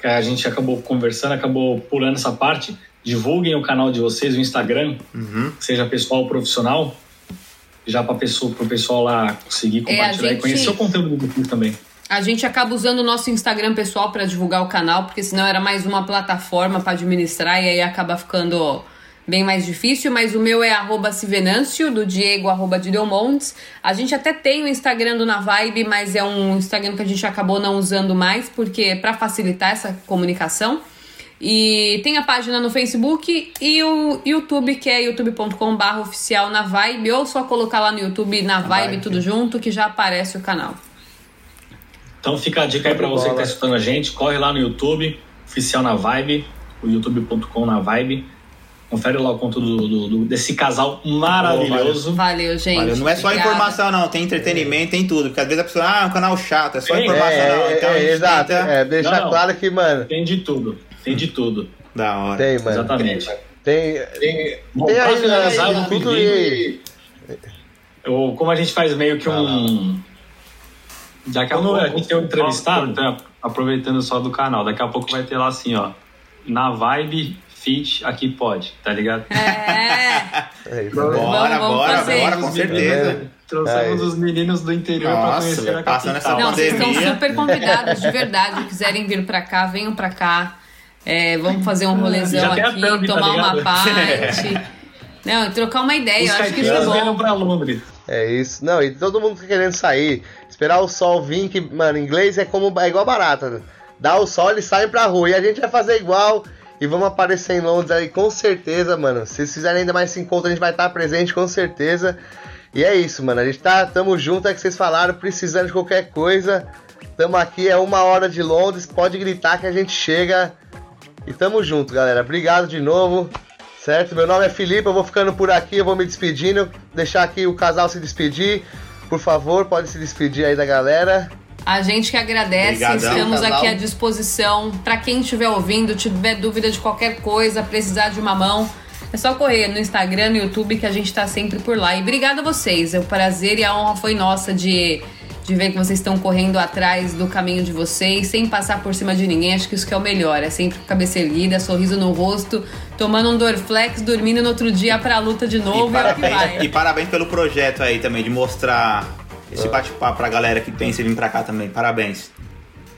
Que a gente acabou conversando, acabou pulando essa parte. Divulguem o canal de vocês, o Instagram, uhum. seja pessoal ou profissional já para pessoa, o pessoal lá conseguir é, compartilhar é, gente, e conhecer o conteúdo do YouTube também. A gente acaba usando o nosso Instagram pessoal para divulgar o canal, porque senão era mais uma plataforma para administrar e aí acaba ficando bem mais difícil, mas o meu é arroba Civenâncio, do Diego, arroba de Delmontes. A gente até tem o Instagram do Na Vibe, mas é um Instagram que a gente acabou não usando mais, porque para facilitar essa comunicação. E tem a página no Facebook e o YouTube, que é youtube.com.br oficial na Vibe, ou só colocar lá no YouTube na Vibe, Vibe, tudo junto, que já aparece o canal. Então fica a dica aí pra você que tá escutando a gente, corre lá no YouTube, oficial na Vibe, o youtube.com na Vibe. Confere lá o conteúdo do, do, do, desse casal maravilhoso. Valeu, gente. Valeu. Não é só Obrigada. informação, não. Tem entretenimento, tem tudo. Porque às vezes a pessoa, ah, é um canal chato, é só informação. É, não. Então, é, exato. Tenta... É, deixar não, claro que, mano. Tem de tudo. Tem de tudo. Da hora. Tem, mano. Exatamente. Tem, tem, Bom, tem aí, né, tudo e... Eu, como a gente faz meio que um... Daqui a pouco a gente tem um entrevistado. Então, aproveitando só do canal, daqui a pouco vai ter lá assim, ó. Na vibe fit aqui pode, tá ligado? É. é bora, bora, bora, bora, com certeza. Trouxemos é. os meninos do interior pra conhecer a capital. Não, vocês estão super convidados de verdade. quiserem vir pra cá, venham pra cá. É, vamos fazer um rolezão aqui, thumb, tá tomar tá uma parte. Não, trocar uma ideia, Os eu acho que isso é bom. Pra Londres. É isso. Não, e todo mundo querendo sair. Esperar o sol vir, que, mano, inglês é como é igual barata. Dá o sol, eles saem pra rua. E a gente vai fazer igual. E vamos aparecer em Londres aí com certeza, mano. Se vocês fizerem ainda mais esse encontro, a gente vai estar presente com certeza. E é isso, mano. A gente tá, tamo junto, é que vocês falaram, precisando de qualquer coisa. Tamo aqui, é uma hora de Londres, pode gritar que a gente chega. E tamo junto, galera. Obrigado de novo. Certo? Meu nome é Felipe, eu vou ficando por aqui, eu vou me despedindo. Deixar aqui o casal se despedir. Por favor, pode se despedir aí da galera. A gente que agradece, Obrigadão, estamos casal. aqui à disposição. Para quem estiver ouvindo, tiver dúvida de qualquer coisa, precisar de uma mão, é só correr no Instagram, no YouTube, que a gente tá sempre por lá. E obrigada a vocês. O prazer e a honra foi nossa de, de ver que vocês estão correndo atrás do caminho de vocês, sem passar por cima de ninguém. Acho que isso que é o melhor. É sempre com a cabeça erguida, sorriso no rosto, tomando um Dorflex, dormindo no outro dia pra luta de novo. E parabéns, e parabéns pelo projeto aí também, de mostrar esse bate-papo pra galera que pensa em vir pra cá também. Parabéns.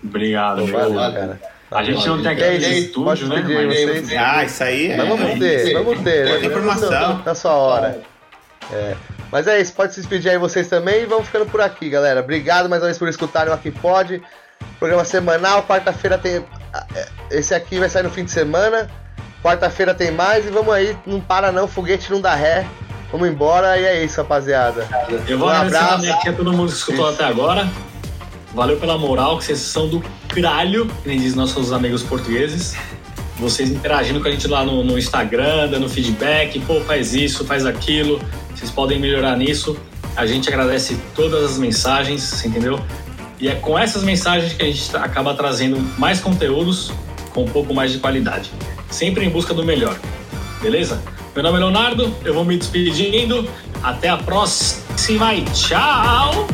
Obrigado, Valeu, cara. A gente não tem aquele estúdio, né? Mas... Ah, isso aí é. Mas vamos ter, vamos ter. Né? informação. Na sua hora. É. Mas é isso, pode se despedir aí vocês também e vamos ficando por aqui, galera. Obrigado mais uma vez por escutarem o Aqui Pode. Programa semanal, quarta-feira tem. É, esse aqui vai sair no fim de semana. Quarta-feira tem mais e vamos aí, não para não, foguete não dá ré. Vamos embora e é isso, rapaziada. Eu vou um abraço a todo mundo que escutou isso. até agora. Valeu pela moral, que vocês são do cralho, nem diz nossos amigos portugueses. Vocês interagindo com a gente lá no, no Instagram, dando feedback, pô, faz isso, faz aquilo, vocês podem melhorar nisso. A gente agradece todas as mensagens, entendeu? E é com essas mensagens que a gente acaba trazendo mais conteúdos com um pouco mais de qualidade. Sempre em busca do melhor. Beleza? Meu nome é Leonardo, eu vou me despedindo. Até a próxima e tchau!